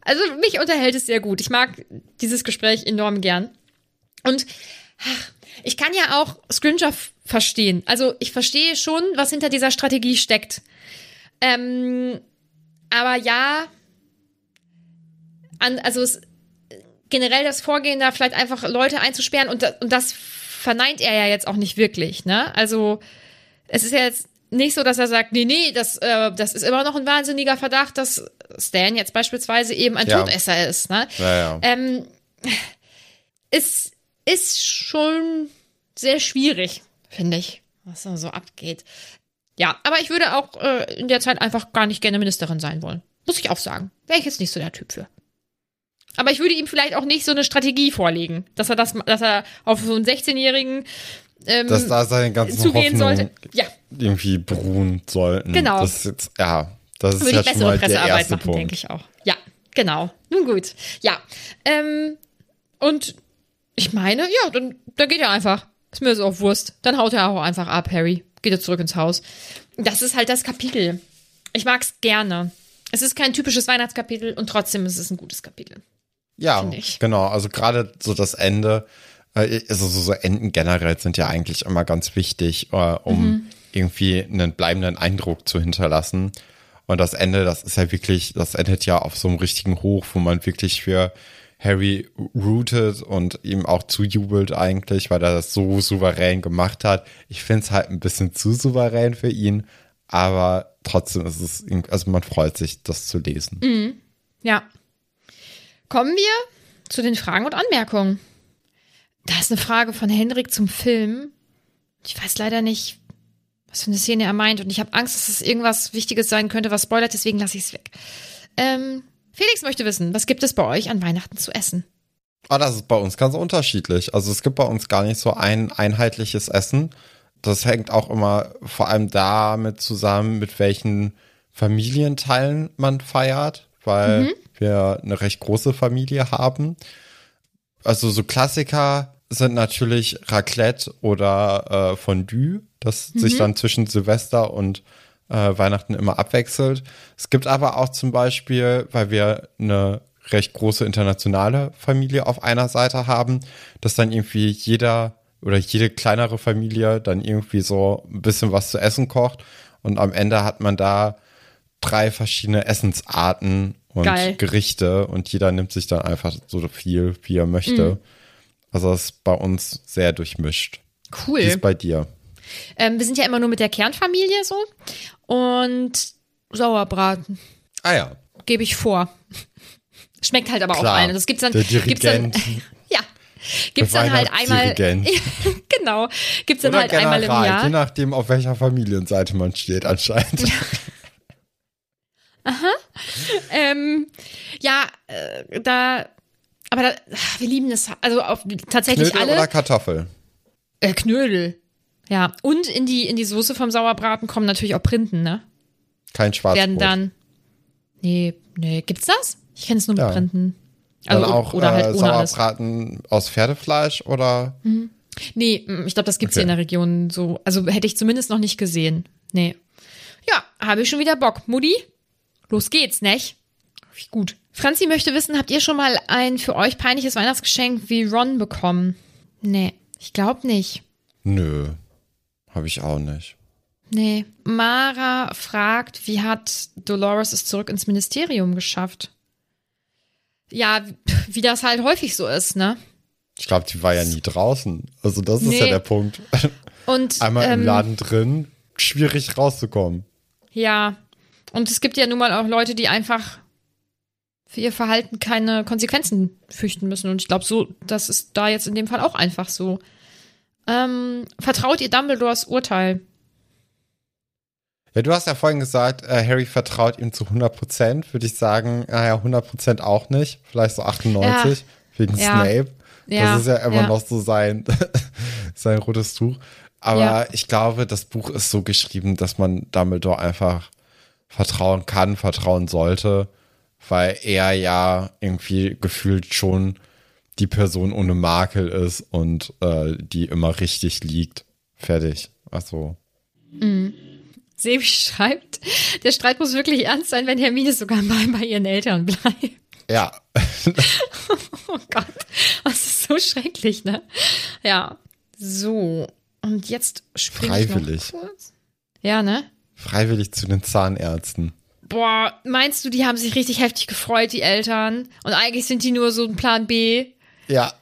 also mich unterhält es sehr gut. Ich mag dieses Gespräch enorm gern. Und ach, ich kann ja auch Scringer verstehen. Also ich verstehe schon, was hinter dieser Strategie steckt. Ähm, aber ja, an, also es, generell das Vorgehen, da vielleicht einfach Leute einzusperren und, und das verneint er ja jetzt auch nicht wirklich, ne? Also es ist ja jetzt nicht so, dass er sagt, nee, nee, das, äh, das ist immer noch ein wahnsinniger Verdacht, dass Stan jetzt beispielsweise eben ein Ja. Todesser ist, ne? Ja, ja. Ähm, es ist schon sehr schwierig, finde ich, was da so abgeht. Ja, aber ich würde auch äh, in der Zeit einfach gar nicht gerne Ministerin sein wollen. Muss ich auch sagen. Wäre ich jetzt nicht so der Typ für. Aber ich würde ihm vielleicht auch nicht so eine Strategie vorlegen, dass er das, dass er auf so einen 16-Jährigen ähm, dass da seine ganzen zugehen Hoffnungen sollte. Ja, irgendwie beruhen sollten. Genau. Das ist jetzt, ja, das ist würde ja ich schon mal der Pressearbeit erste machen, denke Punkt. ich auch. Ja, genau. Nun gut. Ja. Ähm, und ich meine, ja, dann, dann geht er einfach. Ist mir so auf Wurst. Dann haut er auch einfach ab, Harry. Geht er zurück ins Haus. Das ist halt das Kapitel. Ich mag's gerne. Es ist kein typisches Weihnachtskapitel und trotzdem ist es ein gutes Kapitel. Ja, genau. Also gerade so das Ende, also so, so Enden generell sind ja eigentlich immer ganz wichtig, äh, um Mhm. irgendwie einen bleibenden Eindruck zu hinterlassen. Und das Ende, das ist ja wirklich, das endet ja auf so einem richtigen Hoch, wo man wirklich für Harry rootet und ihm auch zujubelt eigentlich, weil er das so souverän gemacht hat. Ich finde es halt ein bisschen zu souverän für ihn, aber trotzdem ist es, also man freut sich, das zu lesen. Mhm. Ja. Kommen wir zu den Fragen und Anmerkungen. Da ist eine Frage von Henrik zum Film. Ich weiß leider nicht, was für eine Szene er meint. Und ich habe Angst, dass es irgendwas Wichtiges sein könnte, was spoilert, deswegen lasse ich es weg. Ähm, Felix möchte wissen, was gibt es bei euch an Weihnachten zu essen? Ah, das ist bei uns ganz unterschiedlich. Also es gibt bei uns gar nicht so ein einheitliches Essen. Das hängt auch immer vor allem damit zusammen, mit welchen Familienteilen man feiert, weil wir eine recht große Familie haben. Also so Klassiker sind natürlich Raclette oder äh, Fondue, das sich dann zwischen Silvester und äh, Weihnachten immer abwechselt. Es gibt aber auch zum Beispiel, weil wir eine recht große internationale Familie auf einer Seite haben, dass dann irgendwie jeder oder jede kleinere Familie dann irgendwie so ein bisschen was zu essen kocht und am Ende hat man da drei verschiedene Essensarten und Geil. Gerichte und jeder nimmt sich dann einfach so viel, wie er möchte. Also das ist bei uns sehr durchmischt. Wie Cool. ist bei dir? Ähm, wir sind ja immer nur mit der Kernfamilie so. Und Sauerbraten Ah ja, gebe ich vor. Schmeckt halt aber auch Klar. allen. Das gibt's dann, Der gibt's dann, Dirigent. ja, gibt's dann halt einmal, genau, gibt's dann Oder halt einmal im General, je Jahr. nachdem, auf welcher Familienseite man steht anscheinend. Ähm, ja, äh, da, aber da, ach, wir lieben das, also auf, tatsächlich Knödel alle. oder Kartoffel? Äh, Knödel. Ja, und in die, in die Soße vom Sauerbraten kommen natürlich auch Printen, ne? Kein Schwarzbrot. Werden dann, nee, nee, gibt's das? Ich kenne es nur mit Ja. Printen. Dann Also, auch oder halt äh, alles. Sauerbraten aus Pferdefleisch oder? Nee, mm, ich glaube, das gibt's hier Okay. in der Region so. Also hätte ich zumindest noch nicht gesehen. Nee. Ja, habe ich schon wieder Bock. Mutti, los geht's, nicht? Gut. Franzi möchte wissen, habt ihr schon mal ein für euch peinliches Weihnachtsgeschenk wie Ron bekommen? Nee, ich glaube nicht. Nö, habe ich auch nicht. Nee. Mara fragt, wie hat Dolores es zurück ins Ministerium geschafft? Ja, wie das halt häufig so ist, ne? Ich glaube, die war ja nie draußen. Also das ist ja Nee. der Punkt. Und Einmal im ähm, Laden drin, schwierig rauszukommen. Ja. Und es gibt ja nun mal auch Leute, die einfach für ihr Verhalten keine Konsequenzen fürchten müssen. Und ich glaube, so, das ist da jetzt in dem Fall auch einfach so. Ähm, vertraut ihr Dumbledores Urteil? Ja, du hast ja vorhin gesagt, äh, Harry vertraut ihm zu 100 Prozent. Würde ich sagen, naja, 100 Prozent auch nicht. Vielleicht so 98 wegen Ja. Snape. Ja, Das ist ja immer ja. noch so sein, sein rotes Tuch. Aber Ja. ich glaube, das Buch ist so geschrieben, dass man Dumbledore einfach vertrauen kann, vertrauen sollte, weil er ja irgendwie gefühlt schon die Person ohne Makel ist und äh, die immer richtig liegt. Fertig. Also. Sebi schreibt, der Streit muss wirklich ernst sein, wenn Hermine sogar mal bei ihren Eltern bleibt. Ja, Oh Gott, das ist so schrecklich, ne? Ja. So. Und jetzt springe ich noch Freiwillig. kurz. Ja, ne? freiwillig zu den Zahnärzten. Boah, meinst du, die haben sich richtig heftig gefreut, die Eltern? Und eigentlich sind die nur so ein Plan B? Ja.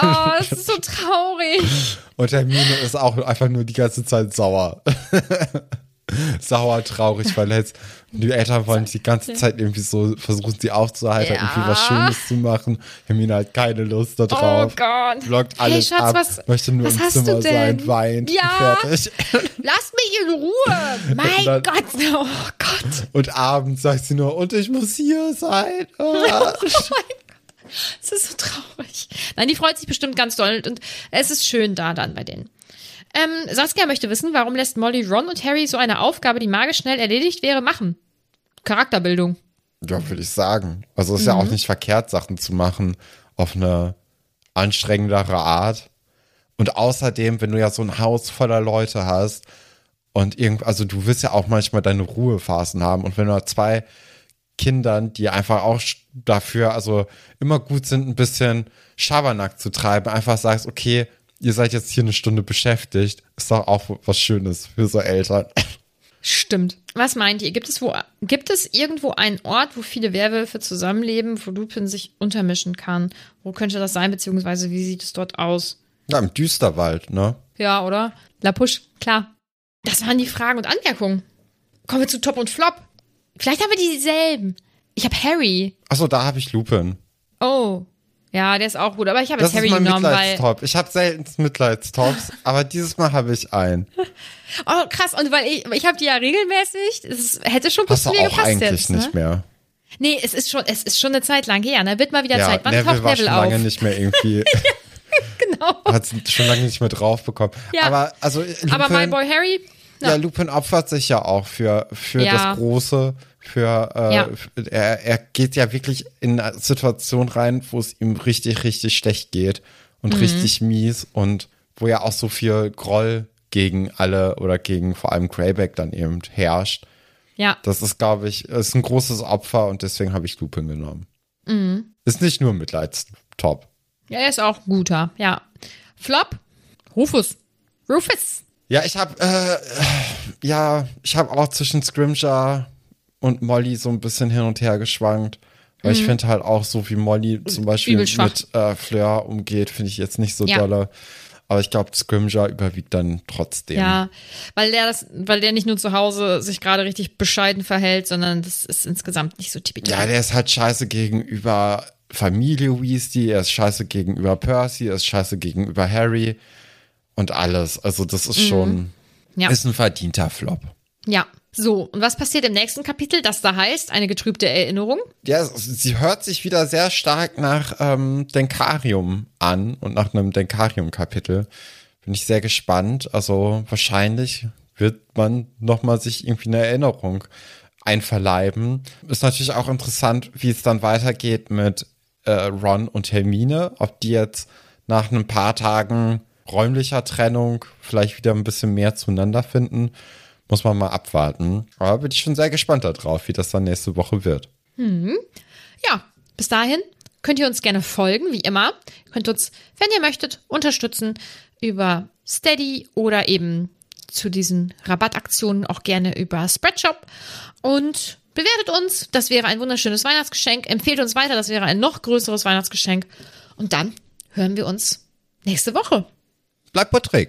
Oh, das ist so traurig. Und Hermine ist auch einfach nur die ganze Zeit sauer. sauer, traurig, weil jetzt die Eltern wollen die ganze Zeit irgendwie so versuchen, sie aufzuhalten, Ja. irgendwie was Schönes zu machen. Hermine hat keine Lust da drauf. Oh Gott. Blockt Hey, alles Schatz, ab, was- möchte nur was im Zimmer sein, weint, Ja. fertig. Lass mich in Ruhe. Mein dann- Gott. Oh Gott. Und abends sagt sie nur, und ich muss hier sein. Ah. Es ist so traurig. Nein, die freut sich bestimmt ganz doll und es ist schön da dann bei denen. Ähm, Saskia möchte wissen, warum lässt Molly Ron und Harry so eine Aufgabe, die magisch schnell erledigt wäre, machen? Charakterbildung. Ja, würde ich sagen. Also ist ja Mhm. auch nicht verkehrt, Sachen zu machen auf eine anstrengendere Art. Und außerdem, wenn du ja so ein Haus voller Leute hast und irgend, also du willst ja auch manchmal deine Ruhephasen haben und wenn du zwei Kindern, die einfach auch dafür, also immer gut sind, ein bisschen Schabernack zu treiben, einfach sagst, okay, ihr seid jetzt hier eine Stunde beschäftigt, ist doch auch was Schönes für so Eltern. Stimmt. Was meint ihr? Gibt es, wo, gibt es irgendwo einen Ort, wo viele Werwölfe zusammenleben, wo Lupin sich untermischen kann? Wo könnte das sein, beziehungsweise wie sieht es dort aus? Ja, im Düsterwald, ne? Ja, oder? La Push, klar. Das waren die Fragen und Anmerkungen. Kommen wir zu Top und Flop. Vielleicht haben wir dieselben. Ich habe Harry. Achso, da habe ich Lupin. Oh. Ja, der ist auch gut. Aber ich habe jetzt Harry ist mein genommen, weil. Ich habe selten Mitleidstops, aber dieses Mal habe ich einen. Oh, krass. Und weil ich, ich habe die ja regelmäßig. Es hätte schon Hast du auch gepasst eigentlich jetzt. nicht ne? mehr. Nee, es ist schon, es ist schon eine Zeit lang her. Ne? Wird mal wieder Ja, Zeit. Wann Neville taucht war Neville schon auf? lange nicht mehr irgendwie, genau. hat schon lange nicht mehr drauf bekommen. Ja. Aber also Lupin, Aber mein Boy Harry. ja, Lupin opfert sich ja auch für für Ja. das Große, für äh, Ja. für- er, er geht ja wirklich in eine Situation rein, wo es ihm richtig richtig schlecht geht und Mhm. richtig mies und wo ja auch so viel Groll gegen alle oder gegen vor allem Greyback dann eben herrscht. Ja. Das ist, glaube ich, ist ein großes Opfer und deswegen habe ich Lupin genommen. Mhm. Ist nicht nur Mitleidstop. Ja, er ist auch ein guter. Ja. Flop. Rufus. Rufus. Ja, ich habe äh, ja, ich habe auch zwischen Scrimger und Molly so ein bisschen hin und her geschwankt. Weil ich finde halt auch so, wie Molly zum Beispiel Mhm. Mit äh, Fleur umgeht, finde ich jetzt nicht so Ja. dolle. Aber ich glaube, Scrimger überwiegt dann trotzdem. Ja, weil der das, weil der nicht nur zu Hause sich gerade richtig bescheiden verhält, sondern das ist insgesamt nicht so typisch. Ja, der ist halt scheiße gegenüber Familie Weasley, er ist scheiße gegenüber Percy, er ist scheiße gegenüber Harry und alles. Also das ist schon, Mhm. Ja. ist ein verdienter Flop. ja. So, und was passiert im nächsten Kapitel, das da heißt, eine getrübte Erinnerung? Ja, sie hört sich wieder sehr stark nach ähm, Denkarium an und nach einem Denkarium-Kapitel. Bin ich sehr gespannt. Also wahrscheinlich wird man nochmal sich irgendwie eine Erinnerung einverleiben. Ist natürlich auch interessant, wie es dann weitergeht mit äh, Ron und Hermine. Ob die jetzt nach ein paar Tagen räumlicher Trennung vielleicht wieder ein bisschen mehr zueinander finden, muss man mal abwarten. Aber bin ich schon sehr gespannt darauf, wie das dann nächste Woche wird. Ja, bis dahin könnt ihr uns gerne folgen, wie immer. Ihr könnt uns, wenn ihr möchtet, unterstützen über Steady oder eben zu diesen Rabattaktionen auch gerne über Spreadshop. Und bewertet uns, das wäre ein wunderschönes Weihnachtsgeschenk. Empfehlt uns weiter, das wäre ein noch größeres Weihnachtsgeschenk. Und dann hören wir uns nächste Woche. Bleibt Porträt.